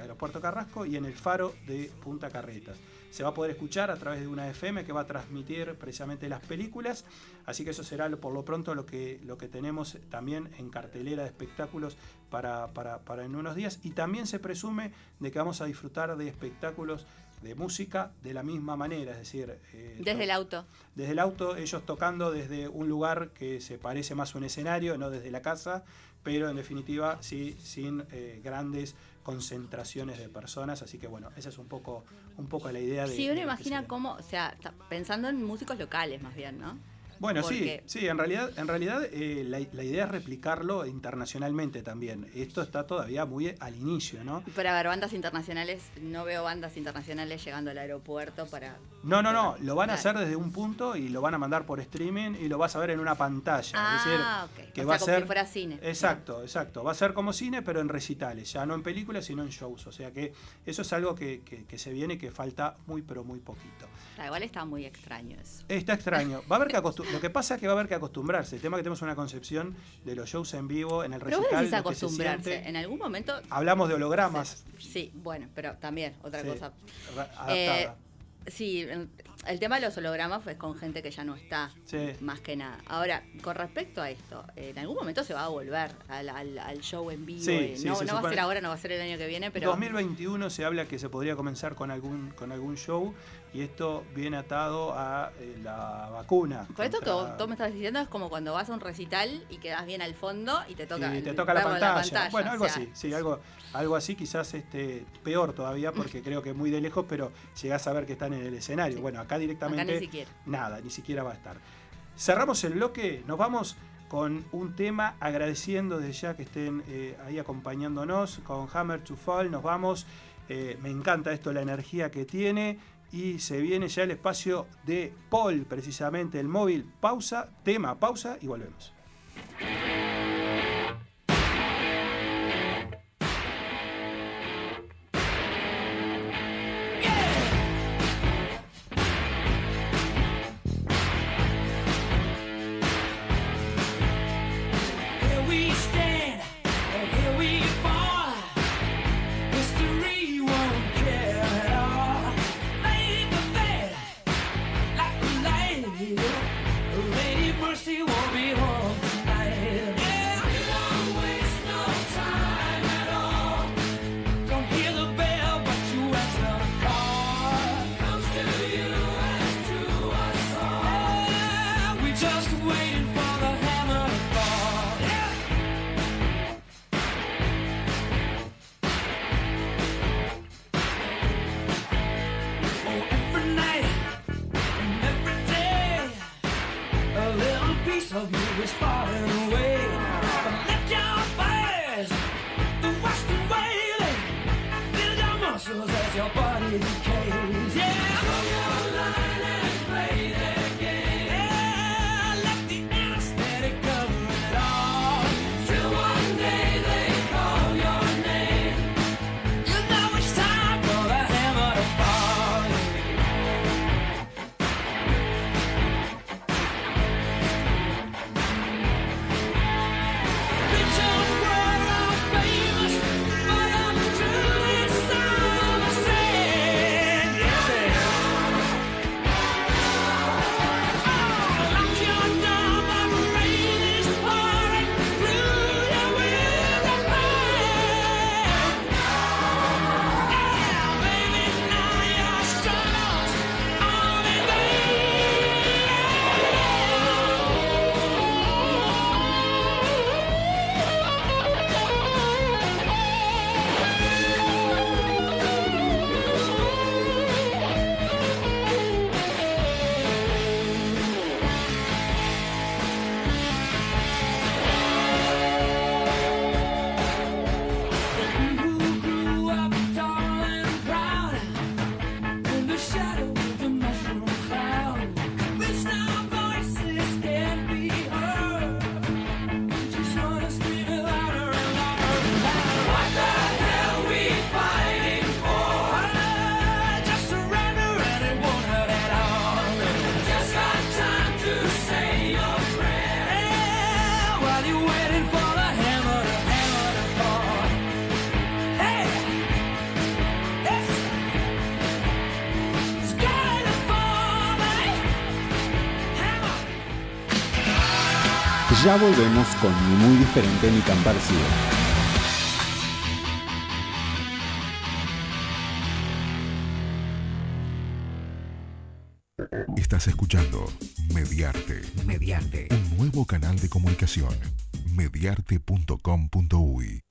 aeropuerto Carrasco y en el faro de Punta Carretas. Se va a poder escuchar a través de una FM que va a transmitir precisamente las películas, así que eso será por lo pronto lo que, lo que tenemos también en cartelera de espectáculos para, para- para en unos días. Y también se presume de que vamos a disfrutar de espectáculos de música de la misma manera, es decir, eh, Desde el auto. desde el auto, ellos tocando desde un lugar que se parece más a un escenario, no desde la casa, pero en definitiva sí sin eh, grandes concentraciones de personas, así que bueno, esa es un poco, un poco la idea de... Sí, uno imagina cómo, o sea, pensando en músicos locales más bien, ¿no? Bueno, sí, porque- sí, en realidad, en realidad eh, la, la idea es replicarlo internacionalmente también. Esto está todavía muy al inicio, ¿no? Pero a ver, bandas internacionales, no veo bandas internacionales llegando al aeropuerto para... No, no, no, lo van a hacer desde un punto y lo van a mandar por streaming y lo vas a ver en una pantalla. Ah, es decir, que O va sea, a como ser si fuera cine. Exacto, exacto. Va a ser como cine, pero en recitales, ya no en películas, sino en shows. O sea que eso es algo que, que- que se viene y que falta muy, pero muy poquito. Ah, igual está muy extraño eso. Está extraño. Va a haber que acostu- Lo que pasa es que va a haber que acostumbrarse. El tema es que tenemos una concepción de los shows en vivo, en el Pero recital. se acostumbrarse. siente. En algún momento... Hablamos de hologramas. Sí, bueno, pero también, otra sí, cosa. adaptada. Eh, sí, el, tema de los hologramas fue con gente que ya no está, Sí. más que nada. Ahora, con respecto a esto, en algún momento se va a volver al, al- al show en vivo. Sí, eh, sí, no va a ser ahora, no va a ser el año que viene, pero... 2021 se habla que se podría comenzar con algún, con algún show y esto viene atado a eh, la vacuna. Por esto que vos, tú me estás diciendo es como cuando vas a un recital y quedas bien al fondo y te toca, y te toca la pantalla. Bueno, o algo sea, así, sí, algo, algo así, quizás este, peor todavía, porque creo que muy de lejos, pero llegás a ver que están en el escenario. Bueno, acá Acá directamente ni siquiera. nada, ni siquiera va a estar. Cerramos el bloque, nos vamos con un tema agradeciendo desde ya que estén eh, ahí acompañándonos con Hammer to Fall, nos vamos. Eh, me encanta esto, la energía que tiene. Y se viene ya el espacio de Paul, precisamente el móvil. Pausa, tema, pausa y volvemos. Ya volvemos con ni muy diferente ni tan parecido. Estás escuchando Mediarte. Mediante. Un nuevo canal de comunicación. Mediarte.com.uy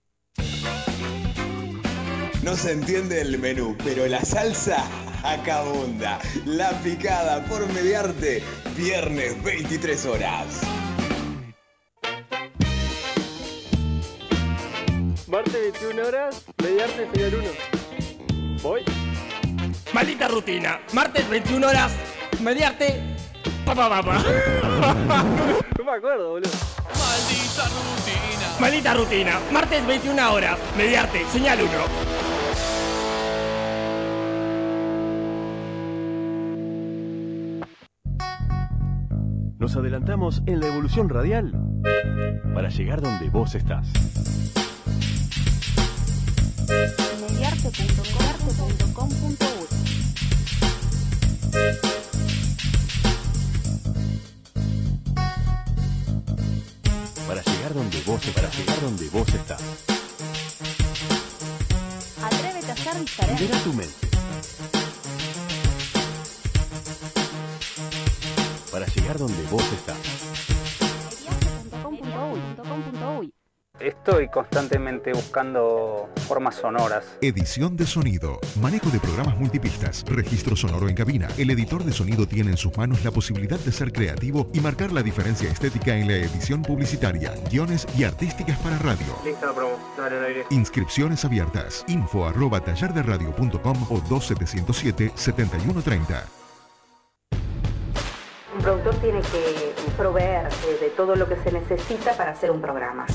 No se entiende el menú, pero la salsa acabunda. La picada por mediarte, viernes 23 horas. 21 horas, mediarte señor 1. ¿Voy? Maldita rutina. Martes 21 horas. Mediarte. Pa, pa, pa, pa. No me acuerdo, boludo. Maldita rutina. Maldita rutina. Martes 21 horas. Mediarte. Señal 1. Nos adelantamos en la evolución radial para llegar donde vos estás. Para llegar donde vos para llegar donde vos estás. Atrévete a ser diferente. Libera tu mente. Para llegar donde vos estás. Estoy constantemente buscando formas sonoras. Edición de sonido, manejo de programas multipistas, registro sonoro en cabina. El editor de sonido tiene en sus manos la posibilidad de ser creativo y marcar la diferencia estética en la edición publicitaria, guiones y artísticas para radio. Lista la promo, dale al aire. Inscripciones abiertas. Info arroba tallarderadio.com o 2707-7130. Un productor tiene que proveer de todo lo que se necesita para hacer un programa.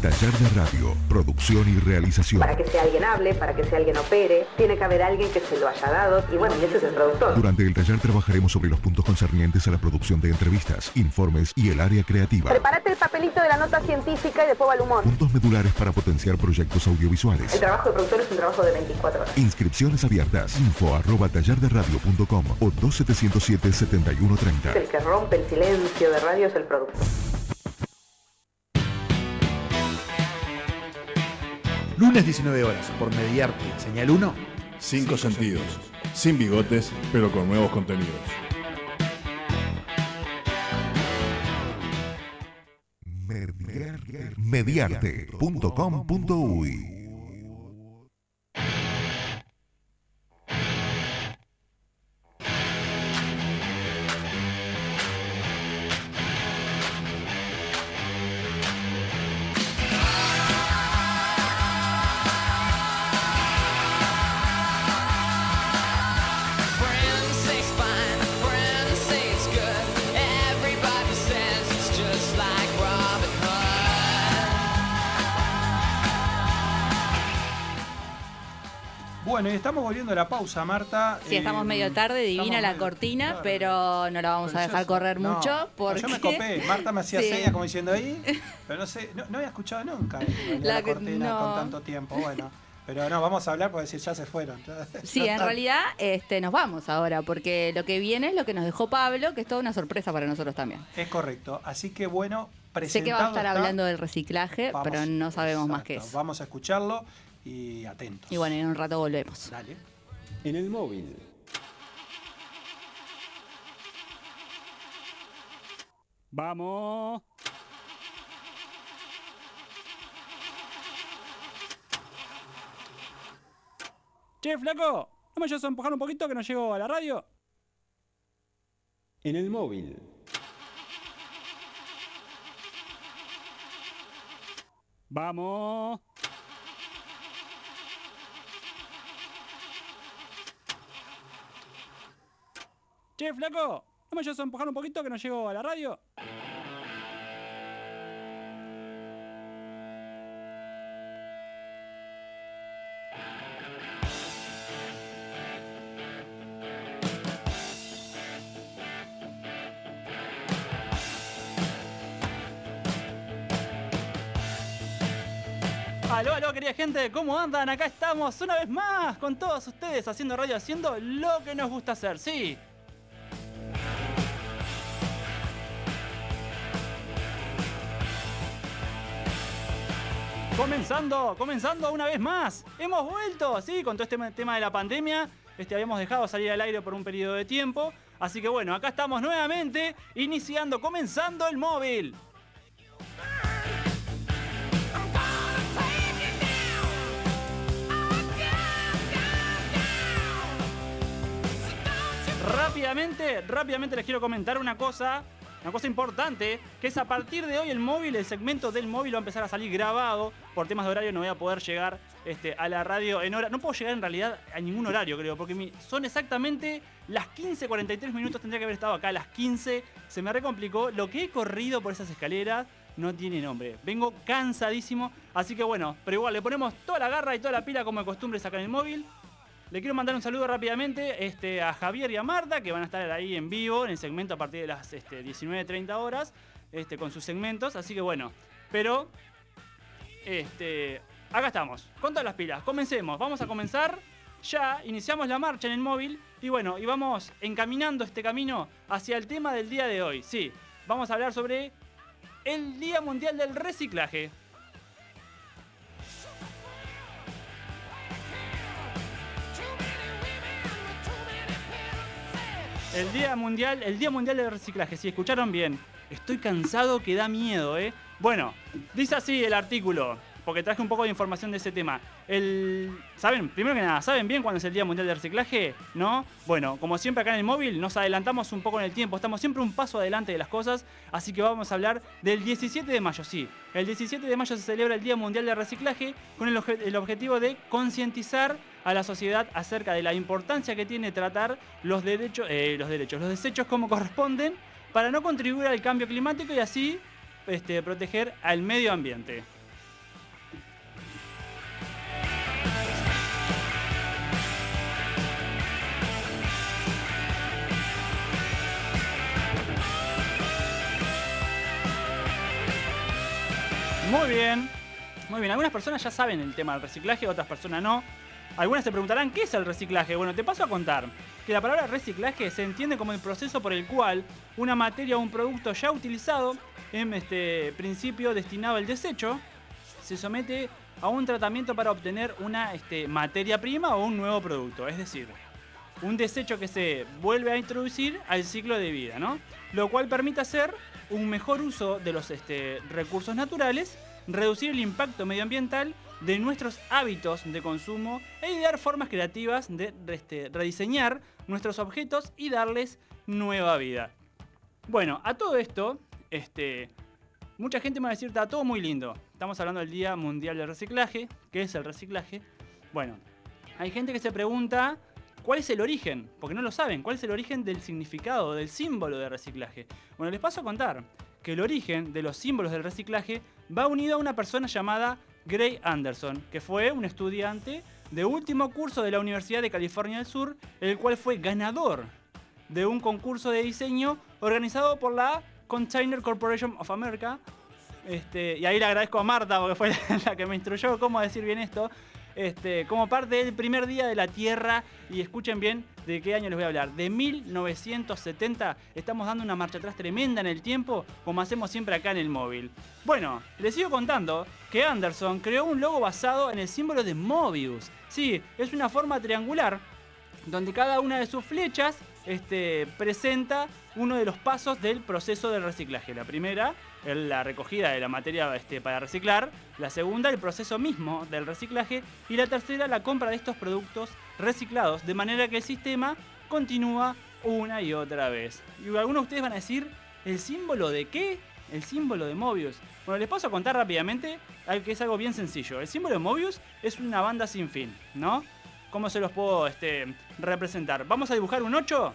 Taller de Radio, producción y realización. Para que sea alguien hable, para que sea alguien opere, tiene que haber alguien que se lo haya dado y bueno, y ese es el productor. Durante el taller trabajaremos sobre los puntos concernientes a la producción de entrevistas, informes y el área creativa. Prepárate el papelito de la nota científica y después va el humor. Puntos medulares para potenciar proyectos audiovisuales. El trabajo de productor es un trabajo de 24 horas. Inscripciones abiertas. Info arroba tallarderadio.com o 2707-7130. El que rompe el silencio de radio es el productor. Lunes 19 horas por Mediarte, señal 1. Cinco sentidos, sin bigotes, pero con nuevos contenidos. Mediarte.com.uy a la pausa, Marta. Sí, estamos Eh, medio tarde, divina la cortina, claro. pero no la vamos Pero a dejar correr no, mucho no, porque... Yo me copé. Marta me hacía Sí. señas como diciendo ahí, pero no sé, no, no había escuchado nunca la, La que- cortina con tanto tiempo. Bueno, pero no, vamos a hablar porque decir ya se fueron. Sí, en realidad este, nos vamos ahora, porque lo que viene es lo que nos dejó Pablo, que es toda una sorpresa para nosotros también. Es correcto. Así que bueno, presentado Sé que va a estar está. hablando del reciclaje, Vamos- pero no sabemos más qué es. Vamos a escucharlo y atentos. Y bueno, en un rato volvemos. Dale. En el móvil. Vamos. Che, flaco, ¿no me ayudas a empujar un poquito que no llego a la radio? En el móvil. Vamos. Che, flaco, ¿no me a empujar un poquito que no llego a la radio? Aló, aló, querida gente, ¿cómo andan? Acá estamos una vez más con todos ustedes haciendo radio, haciendo lo que nos gusta hacer, sí. Comenzando, comenzando una vez más. Hemos vuelto, sí, con todo este tema de la pandemia. Este, habíamos dejado salir al aire por un periodo de tiempo. Así que bueno, acá estamos nuevamente, iniciando, comenzando el móvil. Rápidamente, rápidamente les quiero comentar una cosa, una cosa importante, que es a partir de hoy el móvil, el segmento del móvil va a empezar a salir grabado. Por temas de horario no voy a poder llegar este, a la radio en hora. No puedo llegar en realidad a ningún horario, creo, porque son exactamente las 15.43 minutos. Tendría que haber estado acá a las 15. Se me recomplicó. Lo que he corrido por esas escaleras no tiene nombre. Vengo cansadísimo. Así que bueno, pero igual le ponemos toda la garra y toda la pila como de costumbre sacar el móvil. Le quiero mandar un saludo rápidamente este, a Javier y a Marta, que van a estar ahí en vivo en el segmento a partir de las este, 19.30 horas, este, con sus segmentos. Así que bueno, pero este, acá estamos, con todas las pilas. Comencemos, vamos a comenzar. Ya iniciamos la marcha en el móvil y bueno, y vamos encaminando este camino hacia el tema del día de hoy. Sí, vamos a hablar sobre el Día Mundial del Reciclaje. El Día Mundial, el Día Mundial del Reciclaje, si escucharon bien. Estoy cansado que da miedo, ¿eh? Bueno, dice así el artículo, porque traje un poco de información de ese tema. El, ¿Saben? Primero que nada, ¿saben bien cuándo es el Día Mundial del Reciclaje? ¿No? Bueno, como siempre acá en el móvil, nos adelantamos un poco en el tiempo, estamos siempre un paso adelante de las cosas, así que vamos a hablar del 17 de mayo, sí. El 17 de mayo se celebra el Día Mundial del Reciclaje con el, el objetivo de concientizar a la sociedad acerca de la importancia que tiene tratar los derechos, eh, los derechos, los desechos como corresponden para no contribuir al cambio climático y así este, proteger al medio ambiente. Muy bien, muy bien. Algunas personas ya saben el tema del reciclaje, otras personas no. Algunas se preguntarán qué es el reciclaje. Bueno, te paso a contar que la palabra reciclaje se entiende como el proceso por el cual una materia o un producto ya utilizado, en este principio destinado al desecho, se somete a un tratamiento para obtener una este, materia prima o un nuevo producto. Es decir, un desecho que se vuelve a introducir al ciclo de vida, ¿no? Lo cual permite hacer un mejor uso de los este, recursos naturales, reducir el impacto medioambiental de nuestros hábitos de consumo e idear formas creativas de este, rediseñar nuestros objetos y darles nueva vida. Bueno, a todo esto, este, mucha gente me va a decir, está todo muy lindo. Estamos hablando del Día Mundial del Reciclaje. ¿Qué es el reciclaje? Bueno, hay gente que se pregunta cuál es el origen, porque no lo saben, cuál es el origen del significado, del símbolo de reciclaje. Bueno, les paso a contar que el origen de los símbolos del reciclaje va unido a una persona llamada Gray Anderson, que fue un estudiante de último curso de la Universidad de California del Sur, el cual fue ganador de un concurso de diseño organizado por la Container Corporation of America. Este, y ahí le agradezco a Marta porque fue la que me instruyó cómo decir bien esto. Este, como parte del primer día de la Tierra, y escuchen bien de qué año les voy a hablar, de 1970, estamos dando una marcha atrás tremenda en el tiempo, como hacemos siempre acá en el móvil. Bueno, les sigo contando que Anderson creó un logo basado en el símbolo de Mobius. Sí, es una forma triangular donde cada una de sus flechas este, presenta uno de los pasos del proceso del reciclaje. La primera, la recogida de la materia este, para reciclar. La segunda, el proceso mismo del reciclaje. Y la tercera, la compra de estos productos reciclados. De manera que el sistema continúa una y otra vez. Y algunos de ustedes van a decir, ¿el símbolo de qué? El símbolo de Mobius. Bueno, les paso a contar rápidamente que es algo bien sencillo. El símbolo de Mobius es una banda sin fin, ¿no? ¿Cómo se los puedo este, representar? Vamos a dibujar un 8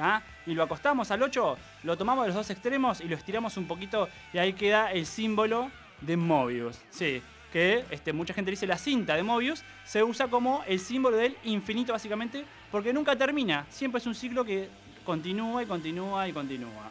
¿ah? y lo acostamos al 8, lo tomamos de los dos extremos y lo estiramos un poquito y ahí queda el símbolo de Mobius. Sí, que este, mucha gente dice la cinta de Mobius se usa como el símbolo del infinito básicamente porque nunca termina, siempre es un ciclo que continúa y continúa y continúa.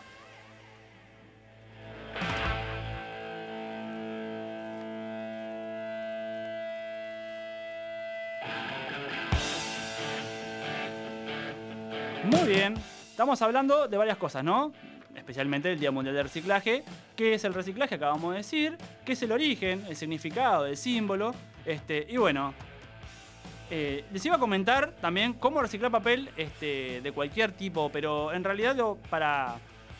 Muy bien, estamos hablando de varias cosas, ¿no? Especialmente el Día Mundial del Reciclaje. ¿Qué es el reciclaje? Acabamos de decir. qué es el origen, el significado del símbolo. Este, y bueno, eh, les iba a comentar también cómo reciclar papel este, de cualquier tipo, pero en realidad lo- para,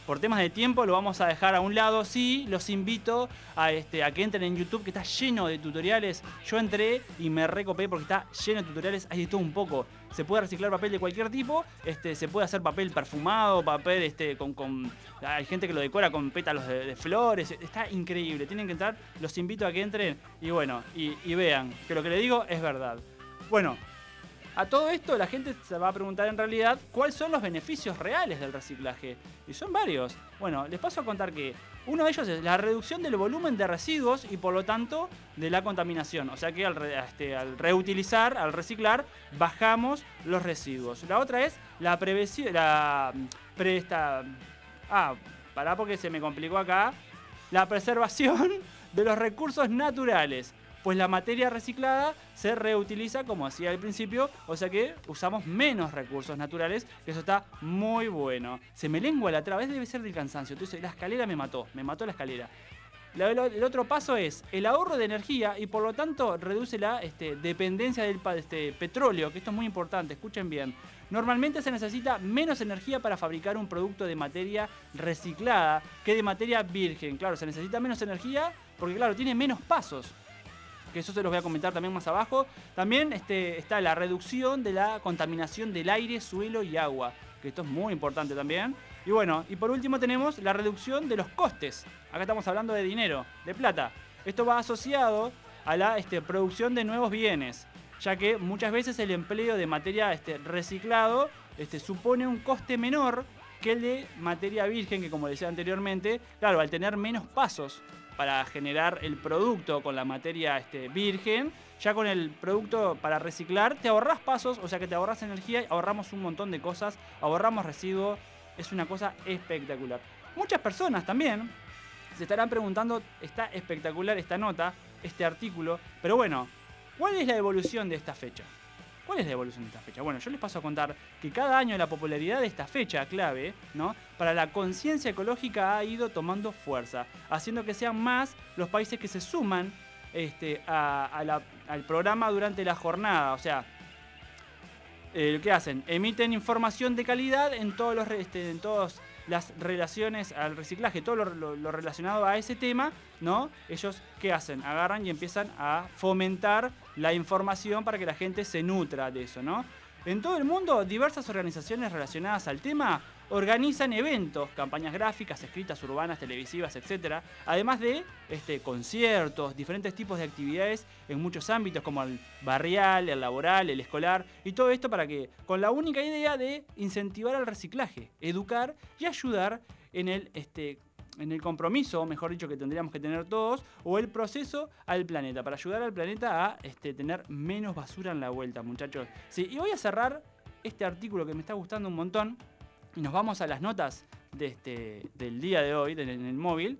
por temas de tiempo lo vamos a dejar a un lado. Sí, los invito a, este, a que entren en YouTube, que está lleno de tutoriales. Yo entré y me recopé porque está lleno de tutoriales, hay de todo un poco. Se puede reciclar papel de cualquier tipo, este, se puede hacer papel perfumado, papel este, con, con- Hay gente que lo decora con pétalos de, de flores, está increíble. Tienen que entrar, los invito a que entren y bueno, y, y vean que lo que le digo es verdad. Bueno, a todo esto la gente se va a preguntar en realidad cuáles son los beneficios reales del reciclaje. Y son varios. Bueno, les paso a contar que uno de ellos es la reducción del volumen de residuos y por lo tanto de la contaminación. O sea que al, re- este, al reutilizar, al reciclar, bajamos los residuos. La otra es la prevención, la ah, pará porque se me complicó acá. La preservación de los recursos naturales. Pues la materia reciclada se reutiliza como hacía al principio, o sea que usamos menos recursos naturales, que eso está muy bueno. Se me lengua la traba, debe ser del cansancio. Entonces la escalera me mató, me mató la escalera. El, otro paso es el ahorro de energía y por lo tanto reduce la este, dependencia del este, petróleo, que esto es muy importante, escuchen bien. Normalmente se necesita menos energía para fabricar un producto de materia reciclada que de materia virgen. Claro, se necesita menos energía porque claro, tiene menos pasos que eso se los voy a comentar también más abajo. También este, está la reducción de la contaminación del aire, suelo y agua, que esto es muy importante también. Y bueno, y por último tenemos la reducción de los costes. Acá estamos hablando de dinero, de plata. Esto va asociado a la este, producción de nuevos bienes, ya que muchas veces el empleo de materia este, reciclado este, supone un coste menor que el de materia virgen, que como decía anteriormente, claro, al tener menos pasos para generar el producto con la materia este, virgen, ya con el producto para reciclar te ahorras pasos, o sea que te ahorras energía, ahorramos un montón de cosas, ahorramos residuos, es una cosa espectacular. Muchas personas también se estarán preguntando, está espectacular esta nota, este artículo, pero bueno, ¿cuál es la evolución de esta fecha? ¿Cuál es la evolución de esta fecha? Bueno, yo les paso a contar que cada año la popularidad de esta fecha clave, ¿no? Para la conciencia ecológica ha ido tomando fuerza, haciendo que sean más los países que se suman este, a- la- al programa durante la jornada. O sea, eh, ¿qué hacen? Emiten información de calidad en todos los este, en todas las relaciones al reciclaje, todo lo- lo relacionado a ese tema, ¿no? Ellos ¿qué hacen? Agarran y empiezan a fomentar la información para que la gente se nutra de eso, ¿no? En todo el mundo, diversas organizaciones relacionadas al tema organizan eventos, campañas gráficas, escritas, urbanas, televisivas, etc. Además de este, conciertos, diferentes tipos de actividades en muchos ámbitos como el barrial, el laboral, el escolar, y todo esto para que, con la única idea de incentivar el reciclaje, educar y ayudar en el este, en el compromiso, mejor dicho, que tendríamos que tener todos, o el proceso al planeta, para ayudar al planeta a este, tener menos basura en la vuelta, muchachos. Sí, y voy a cerrar este artículo que me está gustando un montón, y nos vamos a las notas de este, del día de hoy, en el móvil,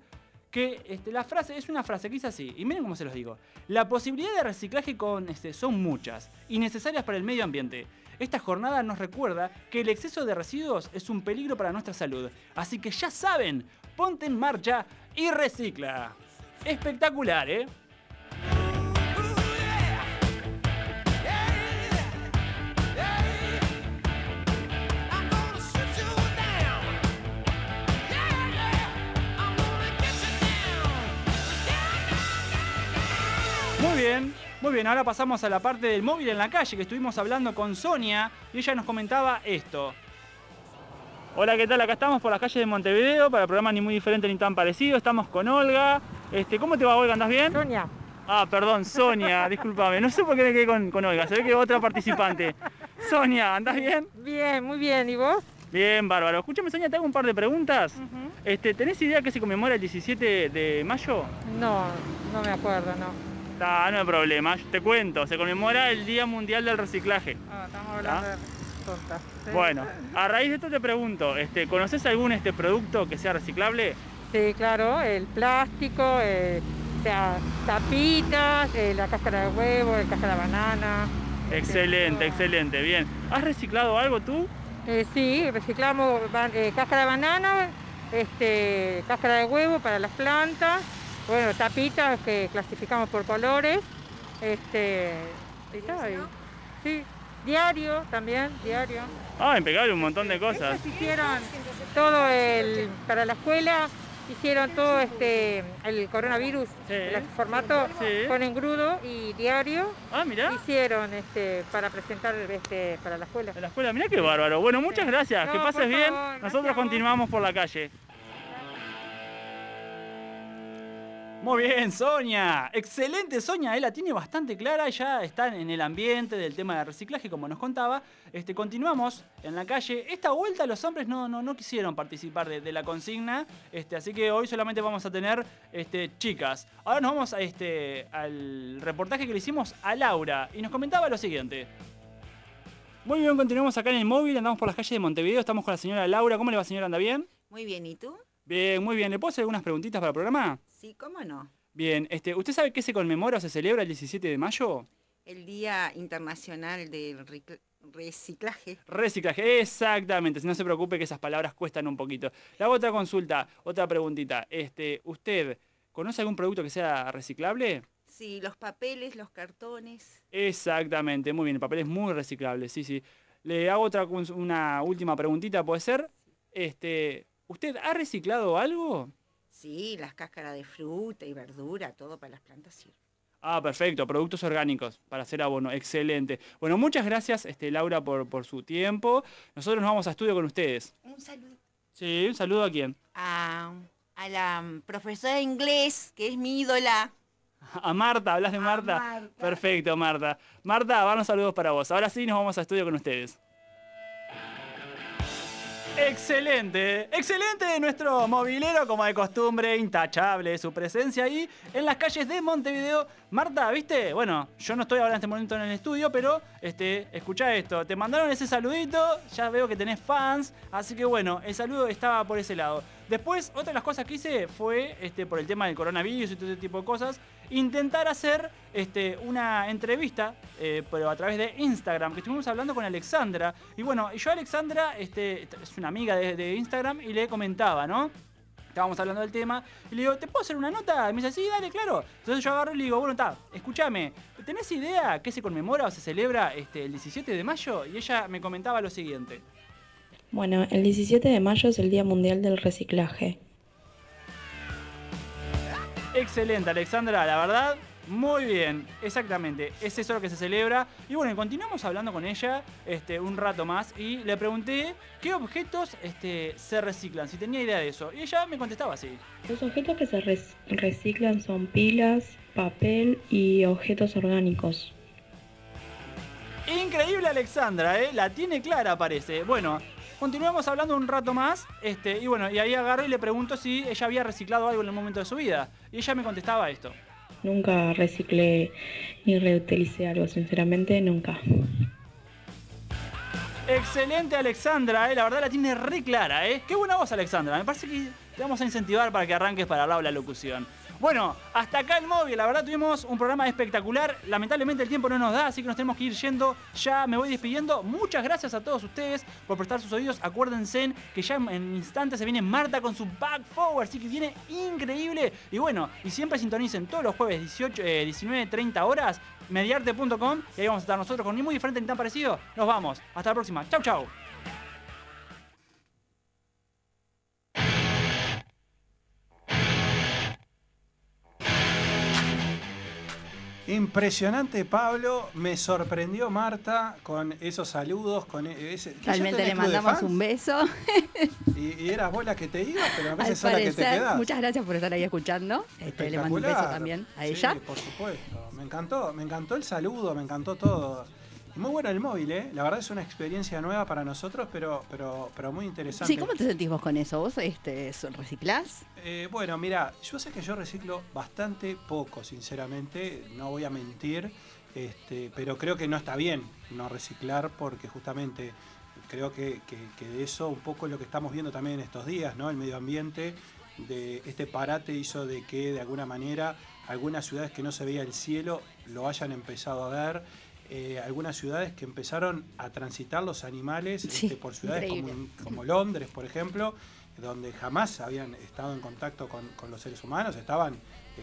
que este, la frase es una frase que dice así, y miren cómo se los digo. La posibilidad de reciclaje con, este, son muchas y necesarias para el medio ambiente. Esta jornada nos recuerda que el exceso de residuos es un peligro para nuestra salud. Así que ya saben, ponte en marcha y recicla. Espectacular, ¿eh? Muy bien, muy bien. Ahora pasamos a la parte del móvil en la calle, que estuvimos hablando con Sonia y ella nos comentaba esto. Hola, ¿qué tal? Acá estamos por las calles de Montevideo para el programa Ni Muy Diferente ni Tan Parecido. Estamos con Olga. Este, ¿Cómo te va, Olga? ¿Andás bien? Sonia. Ah, perdón, Sonia, discúlpame. No sé por qué me quedé con, con Olga, se ve que otra participante. Sonia, ¿andás bien? Bien, muy bien. ¿Y vos? Bien, bárbaro. Escúchame, Sonia, te hago un par de preguntas. este, ¿Tenés idea que se conmemora el 17 de mayo? No, no me acuerdo, no. Ah, no hay problema, te cuento. Se conmemora el Día Mundial del Reciclaje. Ah, estamos hablando de Bueno, a raíz de esto te pregunto, este, ¿conoces algún este producto que sea reciclable? Sí, claro, el plástico, eh, o sea, tapitas, eh, la cáscara de huevo, el cáscara de banana. Excelente, excelente, bien. ¿Has reciclado algo tú? Eh, sí, reciclamos eh, cáscara de banana, este, cáscara de huevo para las plantas bueno, tapitas que clasificamos por colores. Este, y está, y- sí, diario también, diario. Ah, impecable, un montón de cosas. Ellos hicieron todo el, para la escuela, hicieron todo este, el coronavirus, el formato con engrudo y diario. Ah, mirá. Hicieron este, para presentar este, para la escuela. La escuela, mirá qué bárbaro. Bueno, muchas gracias. que pases bien. favor, Nosotros continuamos por la calle. Muy bien, Sonia. Excelente, Sonia. Él la tiene bastante clara. Ya está en el ambiente del tema de reciclaje, como nos contaba. Este, continuamos en la calle. Esta vuelta los hombres no, no, no quisieron participar de, de la consigna. Este, así que hoy solamente vamos a tener este, chicas. Ahora nos vamos a, este, al reportaje que le hicimos a Laura. Y nos comentaba lo siguiente. Muy bien, continuamos acá en el móvil. Andamos por las calles de Montevideo. Estamos con la señora Laura. ¿Cómo le va, señora? ¿Anda bien? Muy bien, ¿y tú? Bien, muy bien. ¿Le puedo hacer algunas preguntitas para el programa? Sí, ¿cómo no? Bien, este, ¿usted sabe qué se conmemora o se celebra el 17 de mayo? El Día Internacional del Reciclaje. Reciclaje, exactamente. Si no se preocupe que esas palabras cuestan un poquito. Hago otra consulta, otra preguntita. Este, ¿Usted conoce algún producto que sea reciclable? Sí, los papeles, los cartones. Exactamente, muy bien. El papel es muy reciclable, sí, sí. Le hago otra, una última preguntita, ¿puede ser? Este, ¿Usted ha reciclado algo? Sí, las cáscaras de fruta y verdura, todo para las plantas sirve. Ah, perfecto, productos orgánicos para hacer abono, excelente. Bueno, muchas gracias, este, Laura, por, por su tiempo. Nosotros nos vamos a estudio con ustedes. Un saludo Sí, un saludo a quién? a, a la profesora de inglés, que es mi ídola. A Marta, ¿hablas de Marta? Marta. Perfecto, Marta. Marta, van los saludos para vos. Ahora sí nos vamos a estudio con ustedes. Excelente, excelente nuestro movilero como de costumbre, intachable su presencia ahí en las calles de Montevideo. Marta, ¿viste? Bueno, yo no estoy ahora en este momento en el estudio, pero este, escucha esto, te mandaron ese saludito, ya veo que tenés fans, así que bueno, el saludo estaba por ese lado. Después, otra de las cosas que hice fue, este, por el tema del coronavirus y todo ese tipo de cosas, intentar hacer este, una entrevista, eh, pero a través de Instagram, que estuvimos hablando con Alexandra. Y bueno, yo Alexandra este, es una amiga de, de Instagram y le comentaba, ¿no? Estábamos hablando del tema y le digo, ¿te puedo hacer una nota? Y me dice, sí, dale, claro. Entonces yo agarro y le digo, bueno, está, escúchame, ¿tenés idea qué se conmemora o se celebra este, el 17 de mayo? Y ella me comentaba lo siguiente. Bueno, el 17 de mayo es el Día Mundial del Reciclaje. Excelente, Alexandra, la verdad, muy bien, exactamente, es eso lo que se celebra. Y bueno, continuamos hablando con ella este, un rato más y le pregunté qué objetos este, se reciclan, si tenía idea de eso. Y ella me contestaba así. Los objetos que se reciclan son pilas, papel y objetos orgánicos. Increíble Alexandra, ¿eh? La tiene clara parece. Bueno, continuamos hablando un rato más. Este, y bueno, y ahí agarro y le pregunto si ella había reciclado algo en el momento de su vida. Y ella me contestaba esto. Nunca reciclé ni reutilicé algo, sinceramente nunca. Excelente Alexandra, ¿eh? la verdad la tiene re clara, ¿eh? Qué buena voz Alexandra, me parece que te vamos a incentivar para que arranques para de la locución. Bueno, hasta acá el móvil, la verdad tuvimos un programa espectacular, lamentablemente el tiempo no nos da, así que nos tenemos que ir yendo, ya me voy despidiendo. Muchas gracias a todos ustedes por prestar sus oídos, acuérdense que ya en instantes se viene Marta con su back forward, así que viene increíble. Y bueno, y siempre sintonicen todos los jueves 18, eh, 19, 30 horas, mediarte.com y ahí vamos a estar nosotros con ni muy diferente ni tan parecido. Nos vamos, hasta la próxima, chau chau. Impresionante, Pablo. Me sorprendió Marta con esos saludos, con e- ese. ¿qué ya Realmente le mandamos un beso. Y, y eras vos la que te ibas, pero a veces sola que te quedás. muchas gracias por estar ahí escuchando. Este, le mando un beso también a Sí, ella. por supuesto. Me encantó, me encantó el saludo, me encantó todo. Muy bueno el móvil, ¿eh? La verdad es una experiencia nueva para nosotros, pero, pero, pero muy interesante. Sí, ¿cómo te sentís vos con eso? ¿Vos este, reciclás? Eh, bueno, mira, yo sé que yo reciclo bastante poco, sinceramente, no voy a mentir, este, pero creo que no está bien no reciclar porque justamente creo que, que- que de eso un poco lo que estamos viendo también en estos días, ¿no? El medio ambiente, de este parate hizo de que de alguna manera algunas ciudades que no se veía el cielo lo hayan empezado a ver. Eh, algunas ciudades que empezaron a transitar los animales este, por ciudades como, Londres, por ejemplo, donde jamás habían estado en contacto con, con los seres humanos, estaban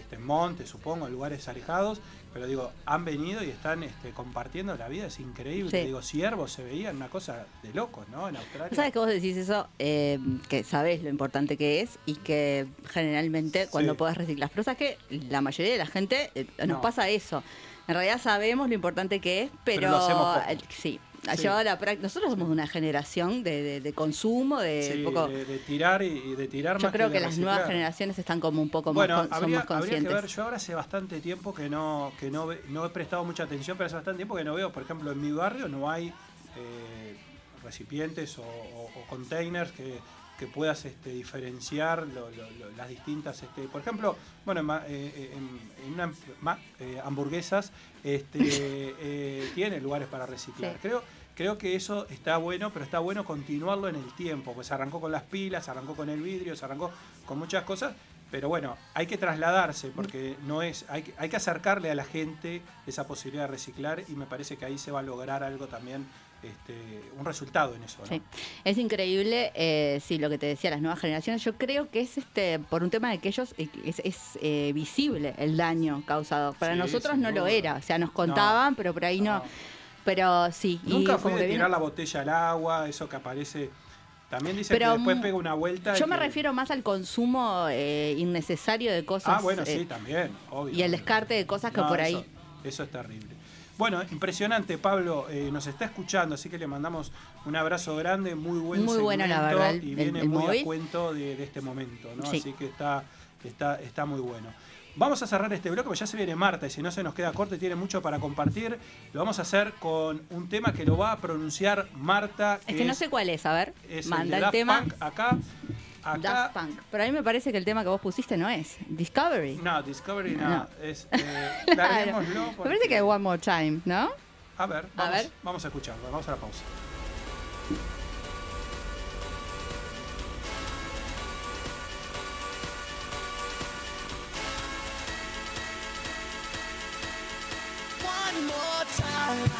este, en montes, supongo, en lugares alejados, pero digo, han venido y están este, compartiendo la vida, es increíble. Sí. Digo, ciervos se veían, una cosa de locos, ¿no? En Australia. ¿Sabes que vos decís eso? Eh, que sabés lo importante que es y que generalmente cuando Sí. podés reciclar. Pero sabes que la mayoría de la gente eh, nos No. pasa eso. En realidad sabemos lo importante que es, pero, Pero lo hacemos poco. eh, sí. Ha Sí. llevado a la práctica. Nosotros somos una generación de, de- de consumo, de Sí, un poco. de, de tirar y, de tirar Yo más creo de que las nuevas generaciones están como un poco Bueno, más, con- son habría, más habría que conscientes. ver, yo ahora hace bastante tiempo que no, que no, no he prestado mucha atención, pero hace bastante tiempo que no veo, por ejemplo, en mi barrio no hay eh, recipientes o, o- o containers que, que puedas este, diferenciar lo- lo- lo- las distintas, este, por ejemplo, bueno, en, eh, eh, en- en una ma- eh, hamburguesas este, eh, tiene lugares para reciclar. Sí. Creo, creo que eso está bueno, pero está bueno continuarlo en el tiempo, pues se arrancó con las pilas, se arrancó con el vidrio, se arrancó con muchas cosas, pero bueno, hay que trasladarse porque no es, hay, que- hay que acercarle a la gente esa posibilidad de reciclar y me parece que ahí se va a lograr algo también, este, un resultado en eso. ¿no? Sí. Es increíble, eh, sí, lo que te decía, las nuevas generaciones. Yo creo que es este por un tema de que ellos eh, es, es, eh, visible el daño causado. Para Sí, nosotros no lo era, o sea, nos contaban, pero por ahí no. Pero sí. y Nunca fue de tirar la botella al agua, eso que aparece. También dice Pero, que después mm, pega una vuelta. Yo me que- refiero más al consumo eh, innecesario de cosas. Ah, bueno, eh, sí, también, obvio. Y el descarte de cosas que por eso- ahí. Eso es terrible. Bueno, impresionante, Pablo. eh, nos está escuchando, así que le mandamos un abrazo grande, muy buen Muy bueno, la verdad, el- Y viene el muy móvil. a cuento de, de este momento, ¿no? Sí. Así que está, está, está muy bueno. Vamos a cerrar este bloque, porque ya se viene Marta, y si no se nos queda corto y tiene mucho para compartir, lo vamos a hacer con un tema que lo va a pronunciar Marta. Es que no sé cuál es, a ver. es el manda de el, Daft tema. Punk acá. Acá, Daft Punk. Pero a mí me parece que el tema que vos pusiste no es. Discovery. No, Discovery no. No. Es, eh, Claro. larguémoslo Me porque- parece que es One More Time, ¿no? A ver, A vamos, ver. vamos a escucharlo, vamos a la pausa. One more time.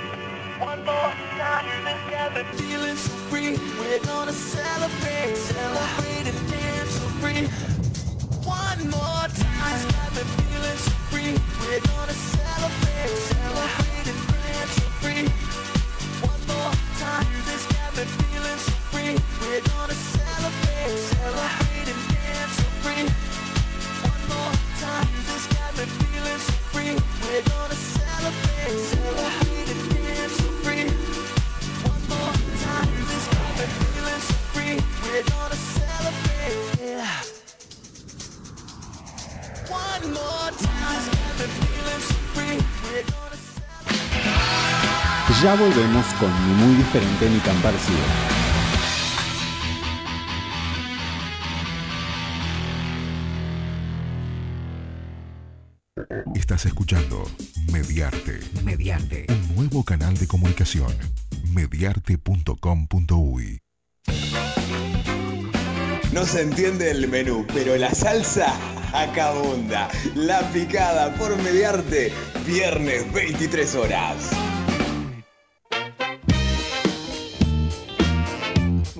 One more time. Music's got feeling so free. We're gonna celebrate, celebrate and dance so free. One more time. Got feeling so free. We're gonna celebrate, celebrate and dance so free. Ya volvemos con ni muy diferente ni tan parecido. Estás escuchando Mediarte. Mediarte. Un nuevo canal de comunicación. Mediarte.com.uy. No se entiende el menú, pero la salsa acabunda. La picada por mediarte, viernes 23 horas.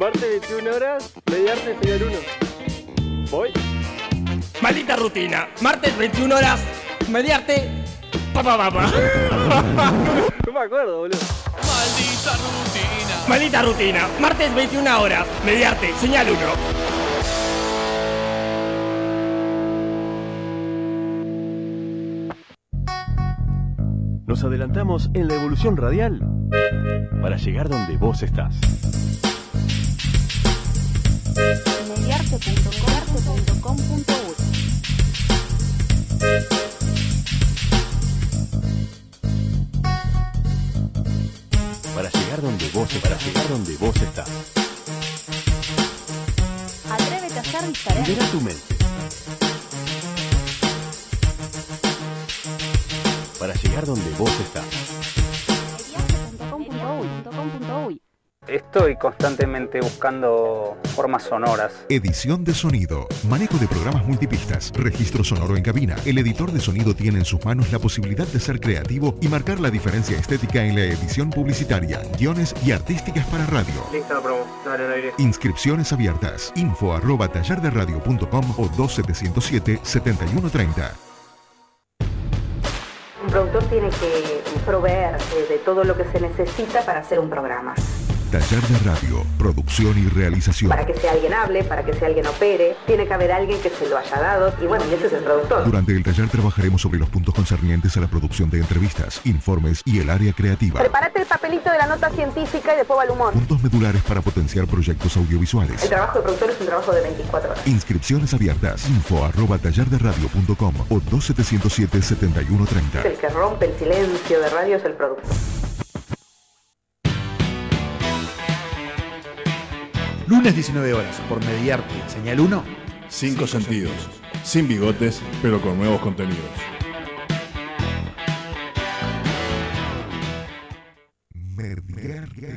Martes 21 horas, mediarte señal 1. ¿Voy? Maldita rutina. Martes 21 horas. Mediarte. Papá, papá. No me acuerdo, boludo. Maldita rutina. Maldita rutina. Martes 21 horas. Mediarte. Señal 1. Nos adelantamos en la evolución radial para llegar donde vos estás. Para llegar donde vos para llegar donde vos estás. Atrévete a ser diferente. Libera tu mente. Para llegar donde vos estás. Estoy constantemente buscando formas sonoras. Edición de sonido, manejo de programas multipistas, registro sonoro en cabina. El editor de sonido tiene en sus manos la posibilidad de ser creativo y marcar la diferencia estética en la edición publicitaria, guiones y artísticas para radio. Lista la promo. Dale al aire. Inscripciones abiertas. Info arroba tallarderadio.com o 2707-7130. Un productor tiene que proveer eh, de todo lo que se necesita para hacer un programa. Taller de radio, producción y realización. Para que sea alguien hable, para que sea alguien opere, tiene que haber alguien que se lo haya dado y bueno, y ese es el productor. Durante el taller trabajaremos sobre los puntos concernientes a la producción de entrevistas, informes y el área creativa. Prepárate el papelito de la nota científica y después va el humor. Puntos medulares para potenciar proyectos audiovisuales. El trabajo de productor es un trabajo de 24 horas. Inscripciones abiertas. Info arroba tallarderadio.com o 2707-7130. El que rompe el silencio de radio es el productor. Lunes 19 horas por Mediarte, señal 1. Cinco sentidos. Sin bigotes, pero con nuevos contenidos.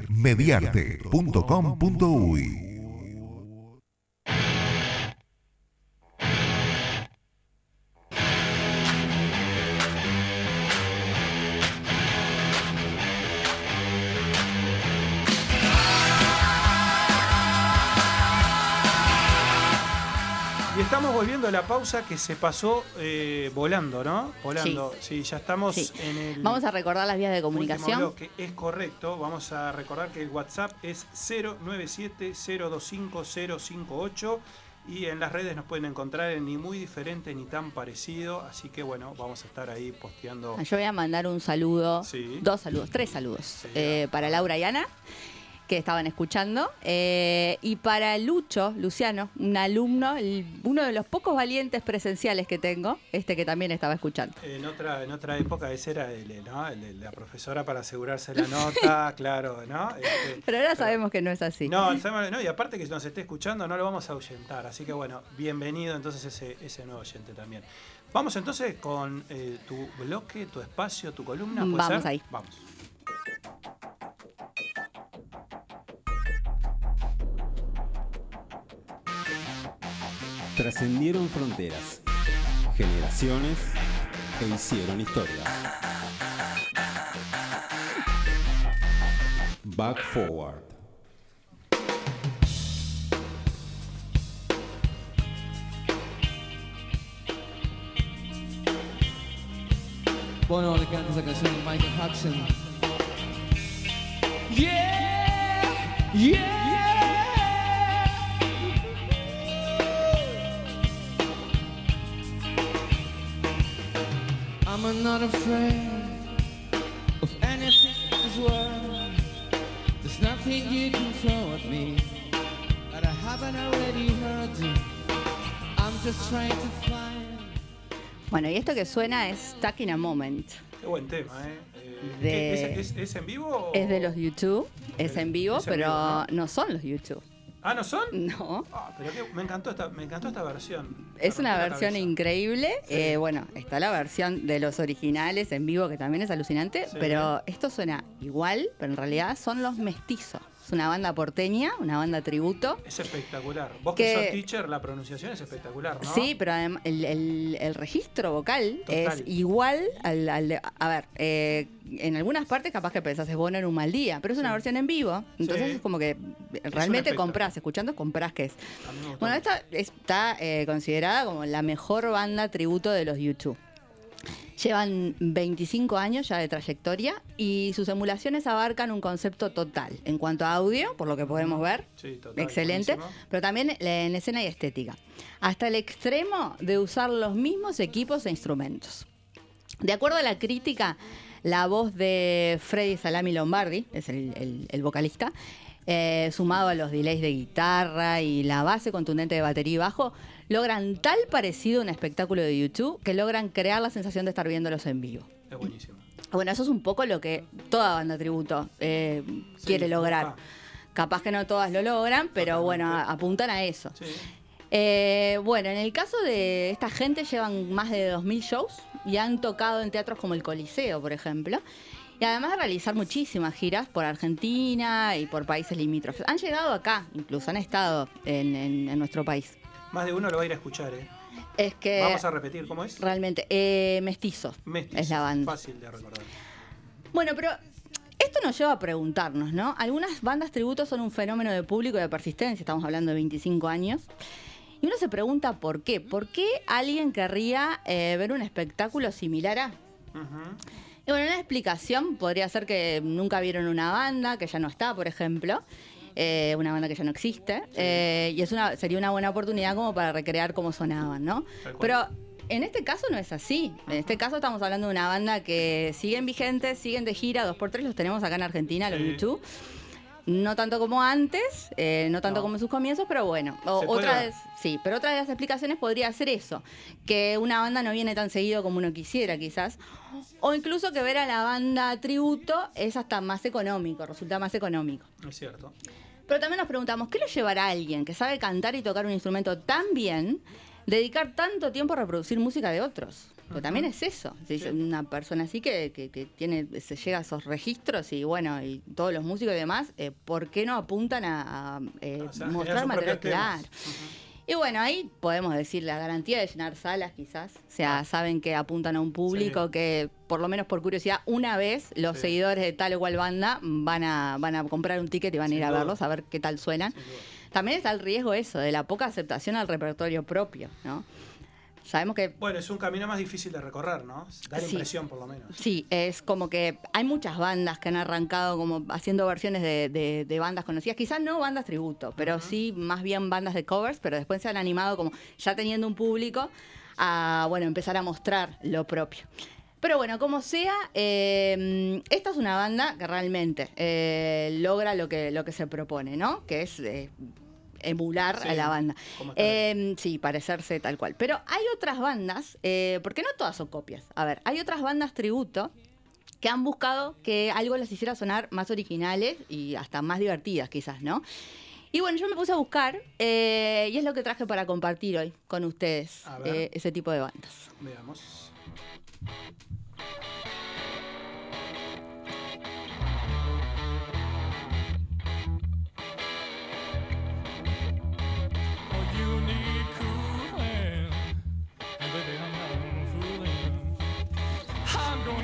Mediarte.com.uy la pausa que se pasó eh, volando, ¿no? Volando. Sí, ya estamos Sí. en el. Vamos a recordar las vías de comunicación. bloque. Es correcto. Vamos a recordar que el WhatsApp es 097-025-058 y en las redes nos pueden encontrar en ni muy diferente ni tan parecido. Así que bueno, vamos a estar ahí posteando. Yo voy a mandar un saludo, Sí. dos saludos, tres saludos, eh, para Laura y Ana. Que estaban escuchando. Eh, y para Lucho, Luciano, un alumno, el- uno de los pocos valientes presenciales que tengo, este que también estaba escuchando. En otra, en otra época ese era el, ¿no? el la profesora para asegurarse la nota, claro, ¿no? Este, Pero ahora sabemos que no es así. no, sabemos- no, y aparte que nos esté escuchando, no lo vamos a ahuyentar. Así que bueno, bienvenido entonces ese, ese nuevo oyente también. Vamos entonces con eh, tu bloque, tu espacio, tu columna. ¿puede Vamos ser? ahí. Vamos. Trascendieron fronteras, generaciones e hicieron historia. Back Forward. Bono le canta esa canción a Michael Jackson. Yeah, yeah. I'm not afraid of anything in this world. There's nothing you can throw at me that I haven't already heard. I'm just trying to find. Bueno, y esto que suena es Stuck in a Moment. Qué buen tema, ¿eh? Eh, De- ¿qué- ¿es, es- es en vivo? o- Es de los YouTube, es en vivo, Es en pero vivo, ¿no? son los YouTube. Ah, ¿no son? No. Ah, pero me, encantó esta, me encantó esta versión. Es una versión increíble. Eh, bueno, está la versión de los originales en vivo, que también es alucinante. Sí. Pero esto suena igual, pero en realidad son los mestizos. Es una banda porteña, una banda tributo. Es espectacular. Vos Que- que sos teacher, la pronunciación es espectacular, ¿no? Sí, pero además el, el- el registro vocal Total. es igual al, al de- A ver, eh, en algunas partes capaz que pensás es bueno en un mal día, pero es una versión en vivo. Entonces Sí. es como que realmente espectáculo. comprás, escuchando comprás que es. Bueno, esta está eh, considerada como la mejor banda tributo de los YouTube. Llevan 25 años ya de trayectoria y sus emulaciones abarcan un concepto total en cuanto a audio, por lo que podemos ver. Sí, total, Excelente, buenísimo. pero también en escena y estética. Hasta el extremo de usar los mismos equipos e instrumentos. De acuerdo a la crítica, la voz de Freddy Salami Lombardi, es el, el- el vocalista, eh, sumado a los delays de guitarra y la base contundente de batería y bajo, logran tal parecido a un espectáculo de YouTube que logran crear la sensación de estar viéndolos en vivo. Es buenísimo. Bueno, eso es un poco lo que toda banda tributo eh, quiere lograr. Capaz que no todas lo logran, pero bueno, apuntan a eso. Eh, bueno, en el caso de esta gente llevan más de 2.000 shows y han tocado en teatros como el Coliseo, por ejemplo. Y además de realizar muchísimas giras por Argentina y por países limítrofes. Han llegado acá, incluso han estado en, en- en nuestro país. Más de uno lo va a ir a escuchar, ¿eh? Es que Vamos a repetir cómo es. realmente, eh, Mestizo Mestizo. es la banda. Fácil de recordar. Bueno, pero esto nos lleva a preguntarnos, ¿no? Algunas bandas tributos son un fenómeno de público y de persistencia, estamos hablando de 25 años. Y uno se pregunta por qué. ¿Por qué alguien querría eh, ver un espectáculo similar a? Y bueno, una explicación podría ser que nunca vieron una banda, que ya no está, por ejemplo. Eh, una banda que ya no existe. eh, y es una, sería una buena oportunidad como para recrear cómo sonaban, ¿no? Pero en este caso no es así. En este caso estamos hablando de una banda que siguen vigentes, siguen de gira, dos por tres los tenemos acá en Argentina, los Sí. YouTube. No tanto como antes, eh, no tanto como en sus comienzos, pero bueno. O- otra vez, sí, pero otra de las explicaciones podría ser eso, que una banda no viene tan seguido como uno quisiera, quizás. O incluso que ver a la banda tributo es hasta más económico, resulta más económico. Es cierto. Pero también nos preguntamos, ¿qué lo llevará a alguien que sabe cantar y tocar un instrumento tan bien, dedicar tanto tiempo a reproducir música de otros? Porque también es eso. Dice Una persona así que, que- que tiene, se llega a esos registros y bueno, y todos los músicos y demás, eh, ¿por qué no apuntan a, a, eh, O sea, mostrar material? Claro. Y bueno, ahí podemos decir la garantía de llenar salas quizás. O sea, saben que apuntan a un público Sí. que, por lo menos por curiosidad, una vez los Sí. seguidores de tal o cual banda van a, van a comprar un ticket y van a Sin ir a duda. verlos, a ver qué tal suenan. También está el riesgo eso, de la poca aceptación al repertorio propio, ¿no? Sabemos que Bueno, es un camino más difícil de recorrer, ¿no? Da la Sí. impresión, por lo menos. Sí, es como que hay muchas bandas que han arrancado como haciendo versiones de, de- de bandas conocidas, quizás no bandas tributo, pero sí más bien bandas de covers, pero después se han animado como ya teniendo un público a, bueno, empezar a mostrar lo propio. Pero bueno, como sea, eh, esta es una banda que realmente eh, logra lo que, lo que se propone, ¿no? Que es eh, emular Sí, a la banda. Eh, sí, parecerse tal cual. Pero hay otras bandas, eh, porque no todas son copias. A ver, hay otras bandas tributo que han buscado que algo les hiciera sonar más originales y hasta más divertidas quizás, ¿no? Y bueno, yo me puse a buscar eh, y es lo que traje para compartir hoy con ustedes, ese tipo de bandas. Veamos.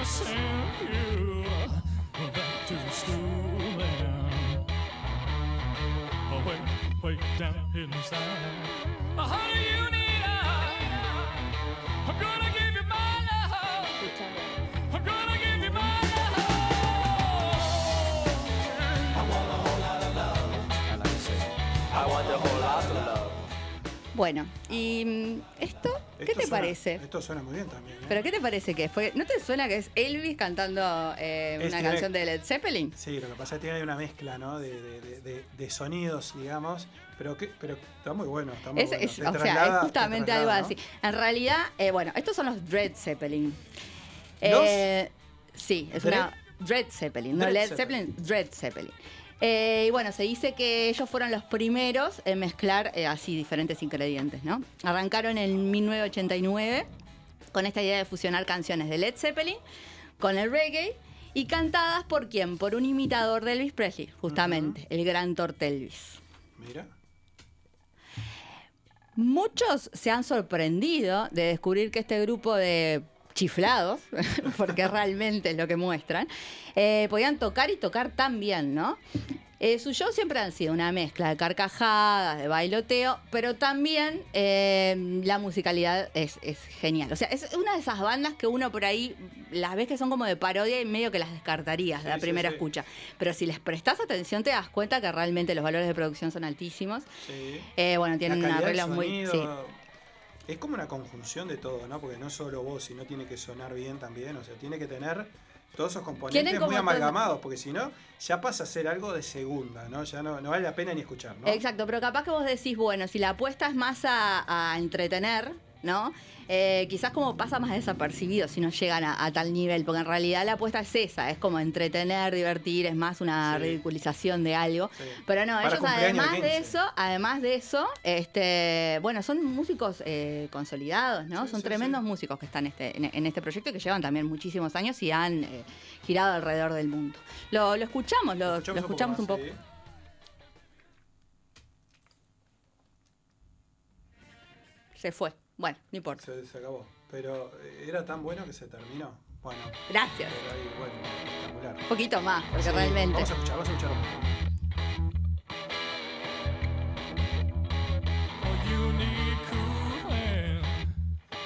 I'm gonna give you. I'm gonna give you. I want a whole lot of love. I want a whole lot of love. Bueno, y mm, esto, ¿qué te suena- parece? Esto suena muy bien también. ¿eh? ¿Pero qué te parece que? Porque, ¿No te suena que es Elvis cantando eh, una canción de Led Zeppelin? Sí, lo que pasa es que tiene una mezcla, ¿no? De, de- de- de- de sonidos, digamos. Pero, que, pero está muy bueno. Está muy Es, bueno. es- Te o sea, es te justamente algo ¿no? así. En realidad, eh, bueno, estos son los Dread Zeppelin. ¿Los? Eh, sí, es una Dread Zeppelin, no Dread Led Zeppelin. Zeppelin, Dread Zeppelin. Eh, y bueno, se dice que ellos fueron los primeros en mezclar eh, así diferentes ingredientes, ¿no? Arrancaron en 1989 con esta idea de fusionar canciones de Led Zeppelin con el reggae y cantadas por quién? Por un imitador de Elvis Presley, justamente, el gran Tortelvis. Mira. Muchos se han sorprendido de descubrir que este grupo de chiflados, porque realmente es lo que muestran, eh, podían tocar y tocar tan bien, ¿no? Eh, sus shows siempre han sido una mezcla de carcajadas, de bailoteo, pero también eh, la musicalidad es, es genial. O sea, es una de esas bandas que uno por ahí las ves que son como de parodia y medio que las descartarías de la Sí, primera sí. escucha. Pero si les prestas atención te das cuenta que realmente los valores de producción son altísimos. Sí. Eh, bueno, tienen La una calidad del regla muy... sonido. Es como una conjunción de todo, ¿no? Porque no solo vos, sino tiene que sonar bien también. O sea, tiene que tener todos esos componentes muy amalgamados, porque si no, ya pasa a ser algo de segunda, ¿no? Ya no, no vale la pena ni escuchar, ¿no? Exacto, pero capaz que vos decís, bueno, si la apuesta es más a, a entretener, ¿no? Eh, quizás como pasa más desapercibido si no llegan a, a tal nivel, porque en realidad la apuesta es esa, es como entretener, divertir, es más una ridiculización de algo. Pero no, Para ellos además de 15. eso, además de eso, este, bueno, son músicos eh, consolidados, ¿no? son tremendos músicos que están este, en, en este proyecto y que llevan también muchísimos años y han eh, girado alrededor del mundo. Lo, lo escuchamos, lo, lo escuchamos un poco. Se fue. Bueno, no importa. Se, se acabó. Pero eh, era tan bueno que se terminó. Bueno. Gracias. Pero ahí, bueno, espectacular. Un poquito más, porque Sí, realmente. Vamos a escuchar, vamos a escuchar un poco. You need cooling,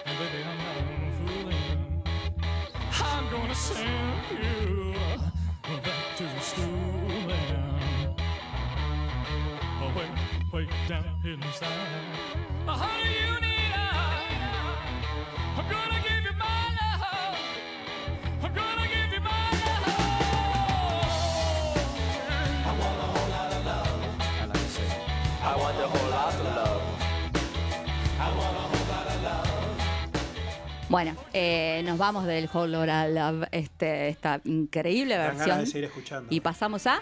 and baby I'm not fooling. I'm gonna send you back to school and oh wait, wait down inside. Oh, honey, you Bueno, eh, nos vamos del Whole Lotta Love, este, esta increíble Dan ganas versión. de seguir escuchando. Y pasamos a.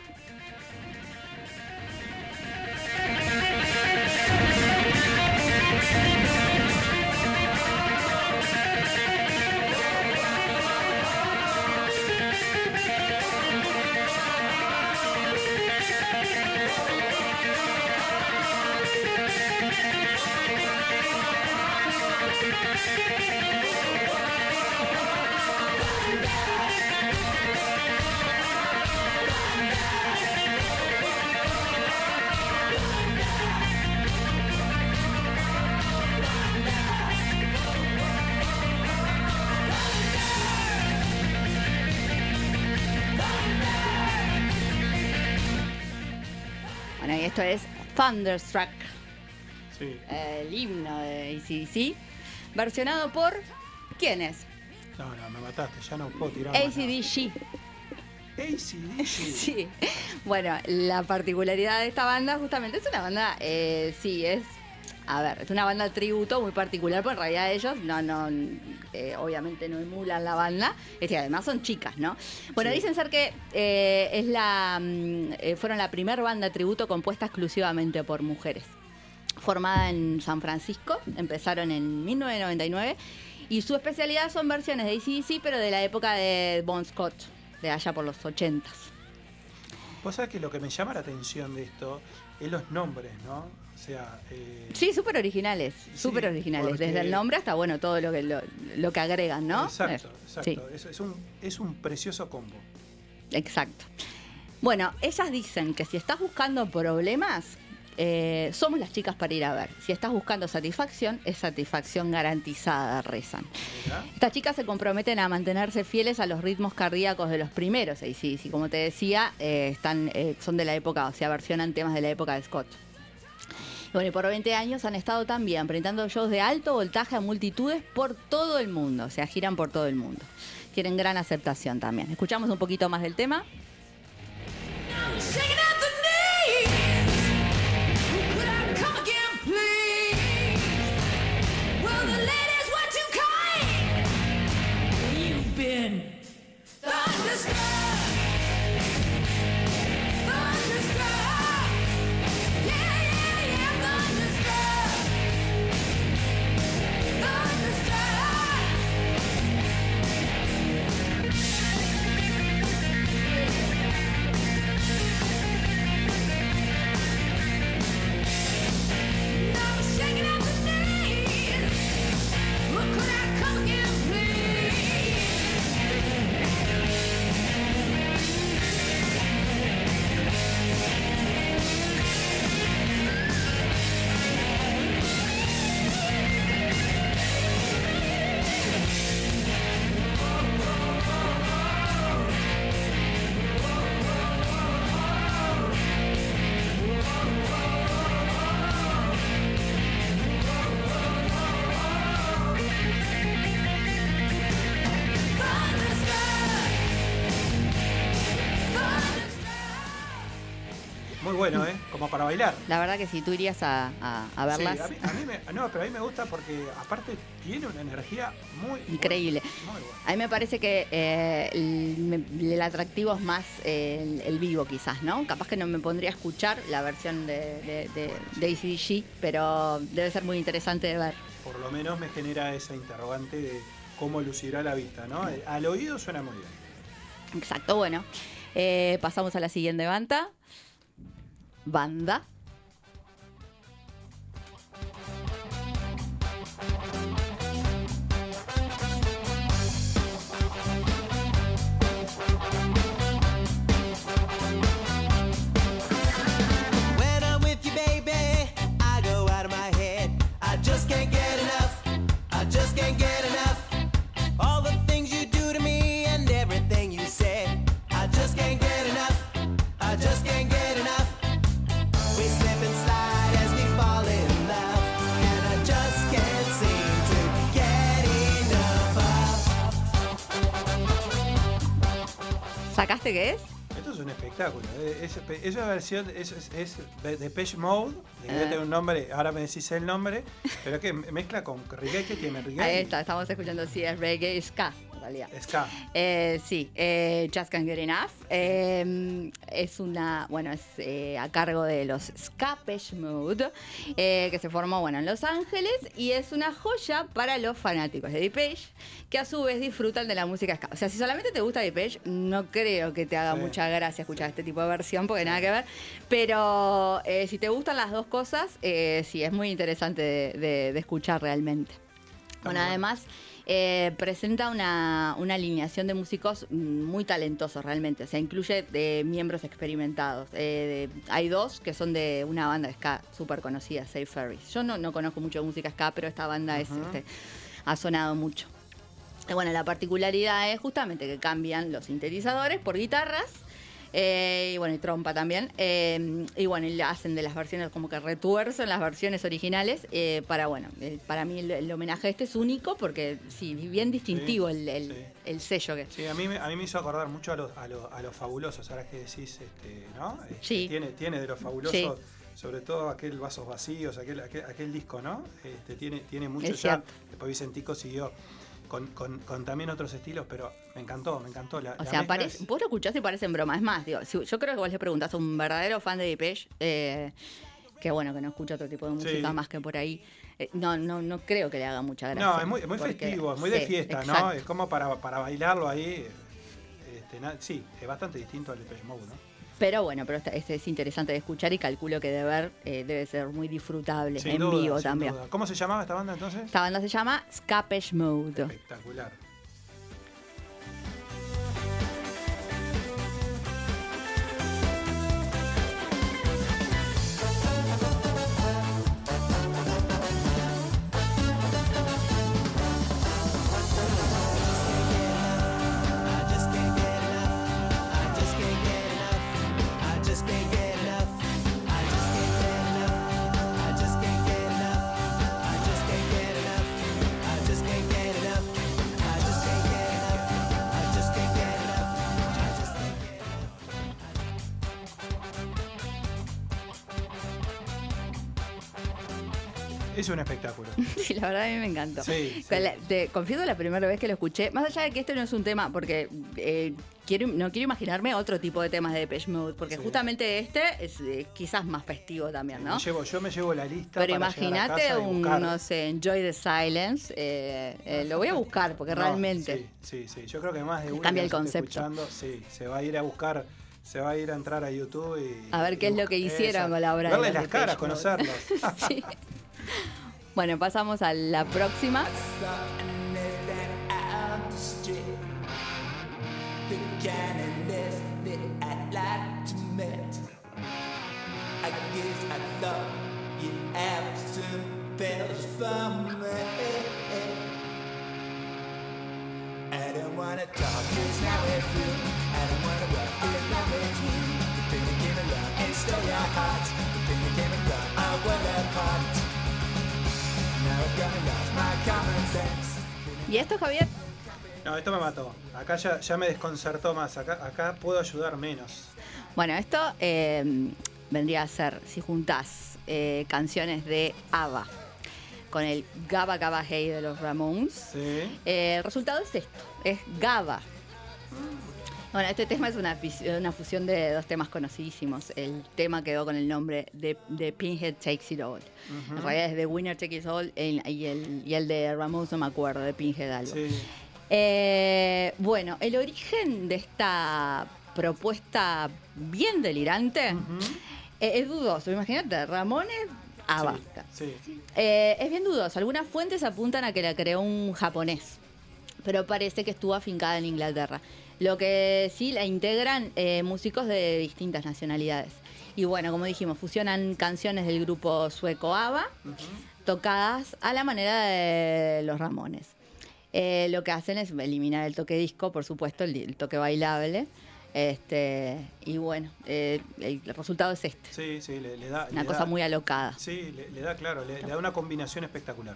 Thunderstruck, Sí. el himno de ACDC, versionado por. ¿Quién es? No, no, me mataste, ya no puedo tirar. ACDC. ACDC. Sí. Bueno, la particularidad de esta banda justamente es una banda, eh, sí, es, a ver, es una banda tributo muy particular, porque en realidad ellos no, no, eh, obviamente no emulan la banda, es que además son chicas, ¿no? Bueno, Sí. dicen ser que eh, es la, mm, eh, fueron la primera banda tributo compuesta exclusivamente por mujeres. Formada en San Francisco, empezaron en 1999 y su especialidad son versiones de ACDC, pero de la época de Bon Scott, de allá por los 80s. Vos sabés que lo que me llama la atención de esto es los nombres, ¿no? O sea, eh, Sí, súper originales, súper originales. porque- Desde el nombre hasta, bueno, todo lo que, lo, lo que agregan, ¿no? Exacto, Eh, exacto. sí, Es, es un, es un precioso combo. exacto. Bueno, ellas dicen que si estás buscando problemas, eh, somos las chicas para ir a ver. Si estás buscando satisfacción, es satisfacción garantizada, rezan. Estas chicas se comprometen a mantenerse fieles a los ritmos cardíacos de los primeros ACDC. Como te decía, eh, están, eh, son de la época, o sea, versionan temas de la época de Scott. Bueno, y por 20 años han estado también presentando shows de alto voltaje a multitudes por todo el mundo. O sea, giran por todo el mundo. Tienen gran aceptación también. Escuchamos un poquito más del tema. in. Thunderstorm. Bailar. La verdad que si tú irías a, a- a verlas, Sí, a mí, a mí me, no, pero a mí me gusta porque aparte tiene una energía muy increíble. Muy. A mí me parece que eh, el, atractivo es más eh, el, el vivo quizás, ¿no? Capaz que no me pondría a escuchar la versión de, de, de, de AC/DC, pero debe ser muy interesante de ver. Por lo menos me genera esa interrogante de cómo lucirá la vista, ¿no? Al oído suena muy bien. Exacto, bueno. Eh, pasamos a la siguiente banda. Banda. Of. ¿Sacaste qué es? Esto es un espectáculo. eh, Es, es una versión, es, es, es Depeche Mode, que Ah. un nombre, ahora me decís el nombre, pero que mezcla con reggae que tiene reggae. Ahí está, estamos escuchando, sí, es reggae ska, realidad. Ska. Eh, sí, eh, Just Can't Get Enough. Eh, es una, bueno, es eh, a cargo de los Mode, eh, que se formó, bueno, en Los Ángeles y es una joya para los fanáticos de Depeche, que a su vez disfrutan de la música ska. O sea, si solamente te gusta Depeche, no creo que te haga Sí. mucha gracia escuchar este tipo de versión, porque nada que ver. Pero si te gustan las dos cosas, sí, es muy interesante de- de- de escuchar realmente. Bueno, además eh, presenta una, una alineación de músicos muy talentosos realmente, o sea, incluye de miembros experimentados. Eh, de- hay dos que son de una banda de ska súper conocida, Safe Ferries. Yo no, no conozco mucho de música ska, pero esta banda es, este, ha sonado mucho. Y bueno, la particularidad es justamente que cambian los sintetizadores por guitarras. Eh, y bueno, y trompa también. Eh, y bueno, y hacen de las versiones, como que retuercen las versiones originales. eh, para, bueno, el- para mí el, el homenaje este es único porque, sí, bien distintivo el, el- el sello que Sí, a mí, me- a mí me hizo acordar mucho a los, a los, a los fabulosos, ahora que decís, este, ¿no? Este, Sí. Tiene, tiene de los fabulosos, Sí. sobre todo aquel Vasos Vacíos, aquel, aquel, aquel disco, ¿no? Este, tiene, tiene mucho Es ya. Después Vicentico siguió con, con- con también otros estilos, pero me encantó, me encantó. La, O la sea, parece, vos lo escuchás y parecen broma. Es más, digo, si- yo creo que vos le preguntás a un verdadero fan de Depeche, eh, que bueno, que no escucha otro tipo de música Sí. más que por ahí, eh, no, no, no creo que le haga mucha gracia. No, es muy, es muy porque- festivo, es muy de fiesta, ¿no? Es como para, para bailarlo ahí. Este, na- sí, es bastante distinto al Depeche Mode, ¿no? Pero bueno, pero este es interesante de escuchar y calculo que de ver eh, debe ser muy disfrutable Sin en duda, vivo sin también. duda. ¿Cómo se llamaba esta banda entonces? Esta banda se llama Scapesh Mode. Espectacular. Sí, la verdad a mí me encantó. Sí, sí. Con la- te confieso la primera vez que lo escuché, más allá de que este no es un tema, porque eh, quiero, no quiero imaginarme otro tipo de temas de Depeche Mode, porque Sí. justamente este es eh, quizás más festivo también, ¿no? Me llevo- yo me llevo la lista. Pero imagínate un, no sé, Enjoy the Silence. eh, lo voy a buscar porque No, realmente. Sí, sí, sí. Yo creo que más de uno Cambia el concepto. escuchando, sí, se va a ir a buscar, se va a ir a entrar a YouTube y. A ver qué y es lo que hicieron con la obra de Verles las caras, conocerlos. Sí. Bueno, pasamos a la próxima. Guess I ¿Y esto, Javier? No, esto me mató. Acá ya, ya me desconcertó más. Acá, acá puedo ayudar menos. Bueno, esto eh, vendría a ser, si juntás eh, canciones de ABBA con el Gaba Gaba Hey de los Ramones, Sí. eh, el resultado es esto, es GABA. Bueno, este tema es una, fusión de dos temas conocidísimos. El tema quedó con el nombre de, de Pinhead Takes It All. En realidad es de Winner Takes It All el- y, el, y el de Ramones no me acuerdo, de Pinhead algo. Sí. Eh, bueno, el origen de esta propuesta bien delirante eh, es dudoso. Imagínate, Ramones ABBA. Sí. Eh, es bien dudoso. Algunas fuentes apuntan a que la creó un japonés, pero parece que estuvo afincada en Inglaterra. Lo que sí la integran eh, músicos de distintas nacionalidades. Y bueno, como dijimos, fusionan canciones del grupo sueco ABBA, tocadas a la manera de los Ramones. Eh, lo que hacen es eliminar el toque disco, por supuesto, el, el toque bailable. Este, y bueno, eh, el resultado es este. Sí, sí, le, le da. Una le cosa da- muy alocada. Sí, le, le da, claro, le, le da una combinación espectacular.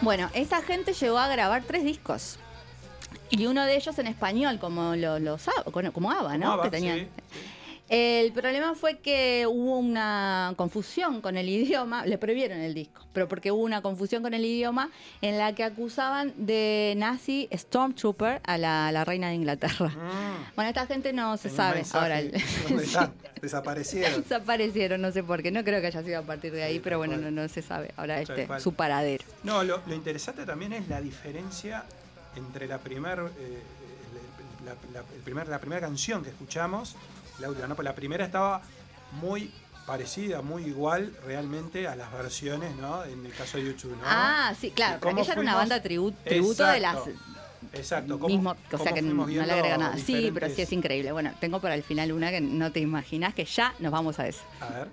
Bueno, esta gente llegó a grabar tres discos. Y uno de ellos en español, como lo- ABBA, como- como ABBA, ¿no? Como ABBA, Que tenían- sí, El problema fue que hubo una confusión con el idioma, le prohibieron el disco, pero porque hubo una confusión con el idioma en la que acusaban de nazi Stormtrooper a la, a la reina de Inglaterra. Bueno, esta gente no se sabe ahora. Desaparecieron. Desaparecieron, no sé por qué, no creo que haya sido a partir de ahí, pero bueno, no, no se sabe ahora este, su paradero. No, lo, lo interesante también es la diferencia entre la primer, eh, la, la- el primer- la primera canción que escuchamos, la última, ¿no? Pues la primera estaba muy parecida, muy igual realmente a las versiones, ¿no? En el caso de YouTube, ¿no? Ah, sí, claro, cómo aquella era una banda tribu- tributo de las Exacto. Cómo- mismo, o sea que no, le agrega nada. Sí, pero sí es increíble. Bueno, tengo para el final una que no te imaginas que ya nos vamos a eso. A ver.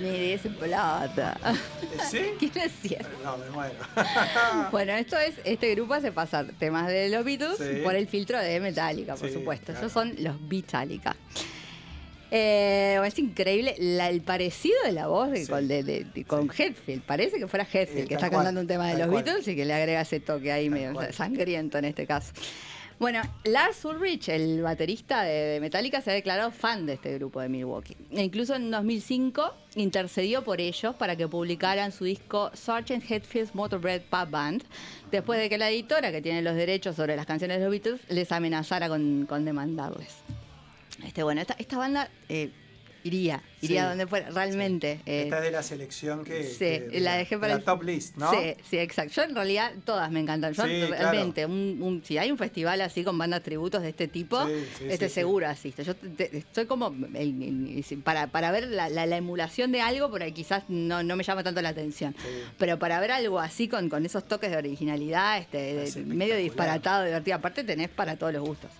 Need Is Blood. ¿Sí? ¿Quién es cierto? No, me muero. Bueno, esto es, este grupo hace pasar temas de los Beatles Sí. por el filtro de Metallica, por Sí, supuesto. claro. Esos son los Metallica. Eh, es increíble la- el parecido de la voz de, con, de- Hetfield. Parece que fuera Hetfield Eh, que está cual, cantando un tema de los cual. Beatles y que le agrega ese toque ahí medio sangriento en este caso. Bueno, Lars Ulrich, el baterista de, Metallica, se ha declarado fan de este grupo de Milwaukee. E incluso en 2005 intercedió por ellos para que publicaran su disco Sgt. Hetfield's Motorbread Pub Band, después de que la editora, que tiene los derechos sobre las canciones de los Beatles, les amenazara con, demandarles. Este, bueno, esta, esta banda eh, iría, iría Sí. donde fuera, realmente. eh, Esta es de la selección que. Sí, que- la dejé para la el- top list, ¿no? Sí, sí, exacto. Yo en realidad todas me encantan. Yo Sí, realmente, un- un- si hay un festival así con bandas tributos de este tipo, este seguro asisto. Yo te- te- estoy como el- el- para, para ver la, la- la emulación de algo, por ahí quizás no, no me llama tanto la atención. Pero para ver algo así con, con esos toques de originalidad, este, de- medio disparatado, divertido, aparte tenés para todos los gustos.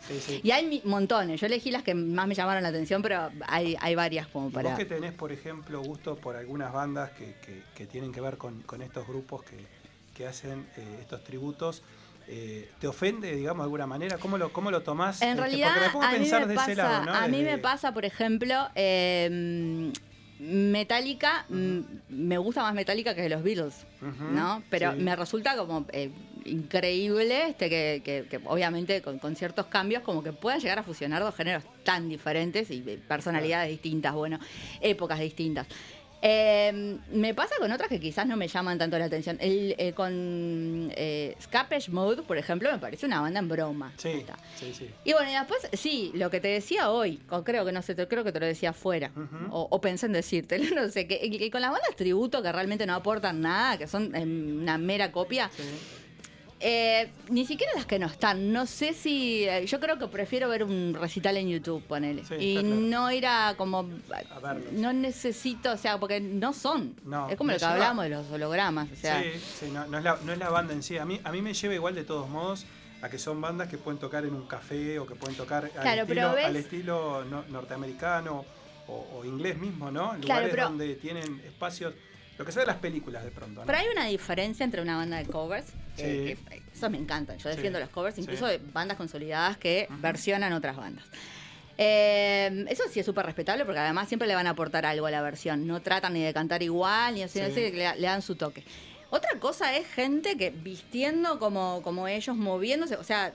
Y hay montones. Yo elegí las que más me llamaron la atención, pero hay, hay varias como ¿Y para. Vos que tenés, por ejemplo, gusto por algunas bandas que, que- que tienen que ver con, con estos grupos que, que hacen eh, estos tributos, eh, ¿te ofende, digamos, de alguna manera? ¿Cómo lo, cómo lo tomás? En Este, realidad, porque me pongo a mí pensar me de pasa, ese lado, ¿no? a mí me pasa, por ejemplo, eh, Metallica, me gusta más Metallica que los Beatles, ¿no? Pero sí. me resulta como eh, increíble este que, que- que obviamente con, con ciertos cambios como que puedan llegar a fusionar dos géneros tan diferentes y personalidades distintas, bueno, épocas distintas. Eh, me pasa con otras que quizás no me llaman tanto la atención. El, eh, con eh, Scapage Mode, por ejemplo, me parece una banda en broma. Sí, sí, sí. Y bueno, y después, sí, lo que te decía hoy, o creo que no sé, te- creo que te lo decía afuera, o, o pensé en decírtelo, no sé, que, que con las bandas tributo que realmente no aportan nada, que son eh, una mera copia, eh, ni siquiera las que no están, no sé si, eh, yo creo que prefiero ver un recital en YouTube, ponele, Sí, y claro. no ir a como, verlos. no necesito, o sea, porque no son, No, es como lo que lleva- hablamos de los hologramas, o sea, sí, sí, no, no es la, no es la banda en sí. A mí, a mí me lleva igual de todos modos a que son bandas que pueden tocar en un café o que pueden tocar al Claro, estilo, ves- al estilo no- norteamericano o, o inglés mismo, ¿no? Claro, Lugares pero- donde tienen espacios, lo que sea de las películas de pronto, ¿no? Pero hay una diferencia entre una banda de covers, Sí. que esos me encantan, yo Sí. defiendo los covers, incluso Sí. de bandas consolidadas que versionan otras bandas. Eh, eso sí es súper respetable porque además siempre le van a aportar algo a la versión, no tratan ni de cantar igual, ni así, Sí. así, le, le dan su toque. Otra cosa es gente que vistiendo como, como ellos, moviéndose, o sea,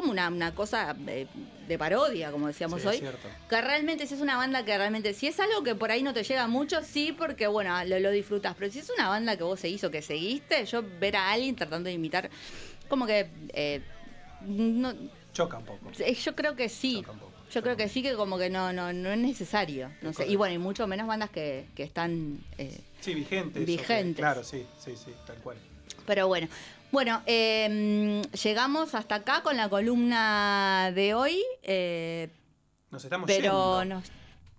como una, una cosa de, de parodia, como decíamos Sí, hoy. es cierto. Que realmente, si es una banda que realmente, si es algo que por ahí no te llega mucho, sí, porque bueno, lo, lo disfrutas. Pero si es una banda que vos seguís o que seguiste, yo ver a alguien tratando de imitar, como que. eh, no, Choca un poco. eh, yo creo que sí. Yo creo que sí, que como que no, no, no es necesario. No sé. Y bueno, y mucho menos bandas que, que están. eh, Sí, vigentes. que- Vigentes. claro, sí, sí, sí, tal cual. pero bueno. Bueno, eh, llegamos hasta acá con la columna de hoy. eh, Nos estamos pero yendo. nos,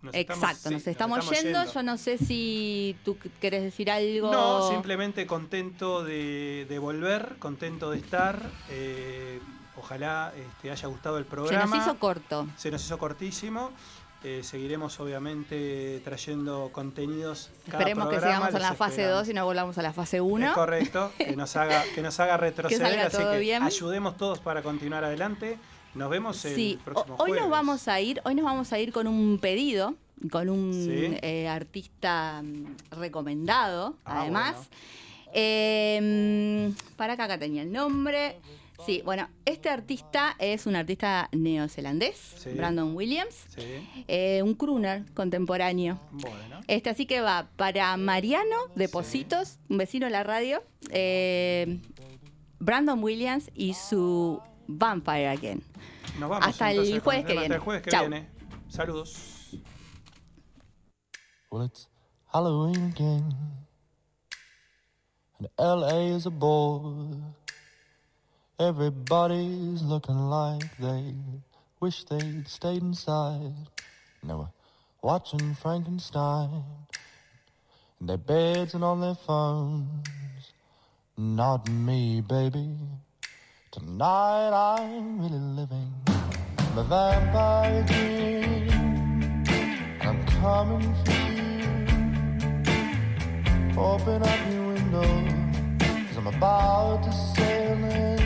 Nos estamos- exacto, sí, nos, estamos yendo. Yo no sé si tú querés decir algo. No, simplemente contento de, de volver, contento de estar. eh, ojalá este, haya gustado el Se programa. nos hizo corto. Se nos hizo cortísimo. Eh, seguiremos obviamente trayendo contenidos. cada Esperemos que sigamos en la fase esperamos. 2 y no volvamos a la fase 1. Es correcto, que nos haga, que nos haga retroceder, salga así que bien. ayudemos todos para continuar adelante. Nos vemos el Sí, próximo ho- hoy jueves. nos vamos a ir, hoy nos vamos a ir con un pedido, con un Sí. eh, artista mm, recomendado, Ah, además. Eh, para acá, acá tenía el nombre. Sí, bueno, este artista es un artista neozelandés, Sí. Brandon Williams, Sí, eh, un crooner contemporáneo. bueno. Este, así que va para Mariano de Positos, un vecino de la radio, eh, Brandon Williams y su Vampire Again. Nos vamos Hasta el entonces jueves que viene. Hasta el jueves que Chau. viene. Saludos. Well, it's Halloween again, and LA is a bore. Everybody's looking like they wish they'd stayed inside. And they were watching Frankenstein in their beds and on their phones. Not me, baby. Tonight I'm really living the vampire dream. I'm coming for you. Open up your window, cause I'm about to sail in.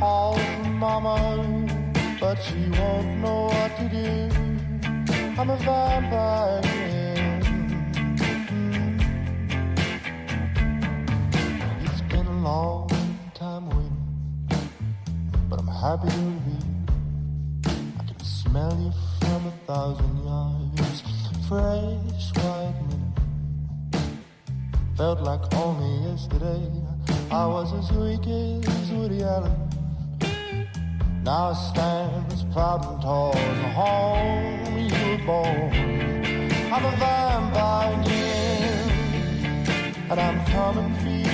Call for mama, but she won't know what to do. I'm a vampire. It's been a long time waiting, but I'm happy to be. I can smell you from a thousand yards. Fresh white linen. Felt like only yesterday I was as weak as Woody Allen. Now I stand as proud and tall as the home you were born. I'm a vampire again, and I'm coming for you.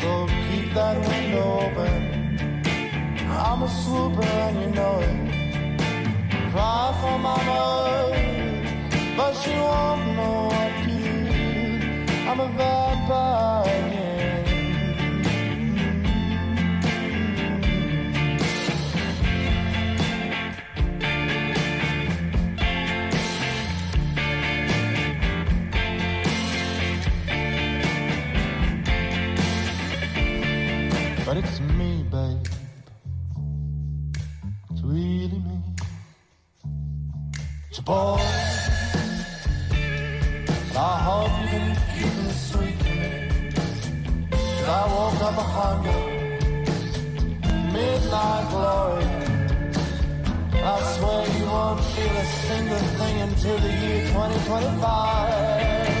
So keep that window open. I'm a swooper and you know it. Cry for mama, but she won't know what to do. I'm a vampire again. But it's me, babe. It's really me. It's your boy. I hope you can keep it sweet for me. 'Cause I woke up a hunger. Midnight glory. I swear you won't feel a single thing until the year 2025.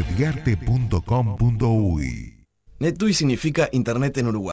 mediarte.com.uy NetUI significa Internet en Uruguay.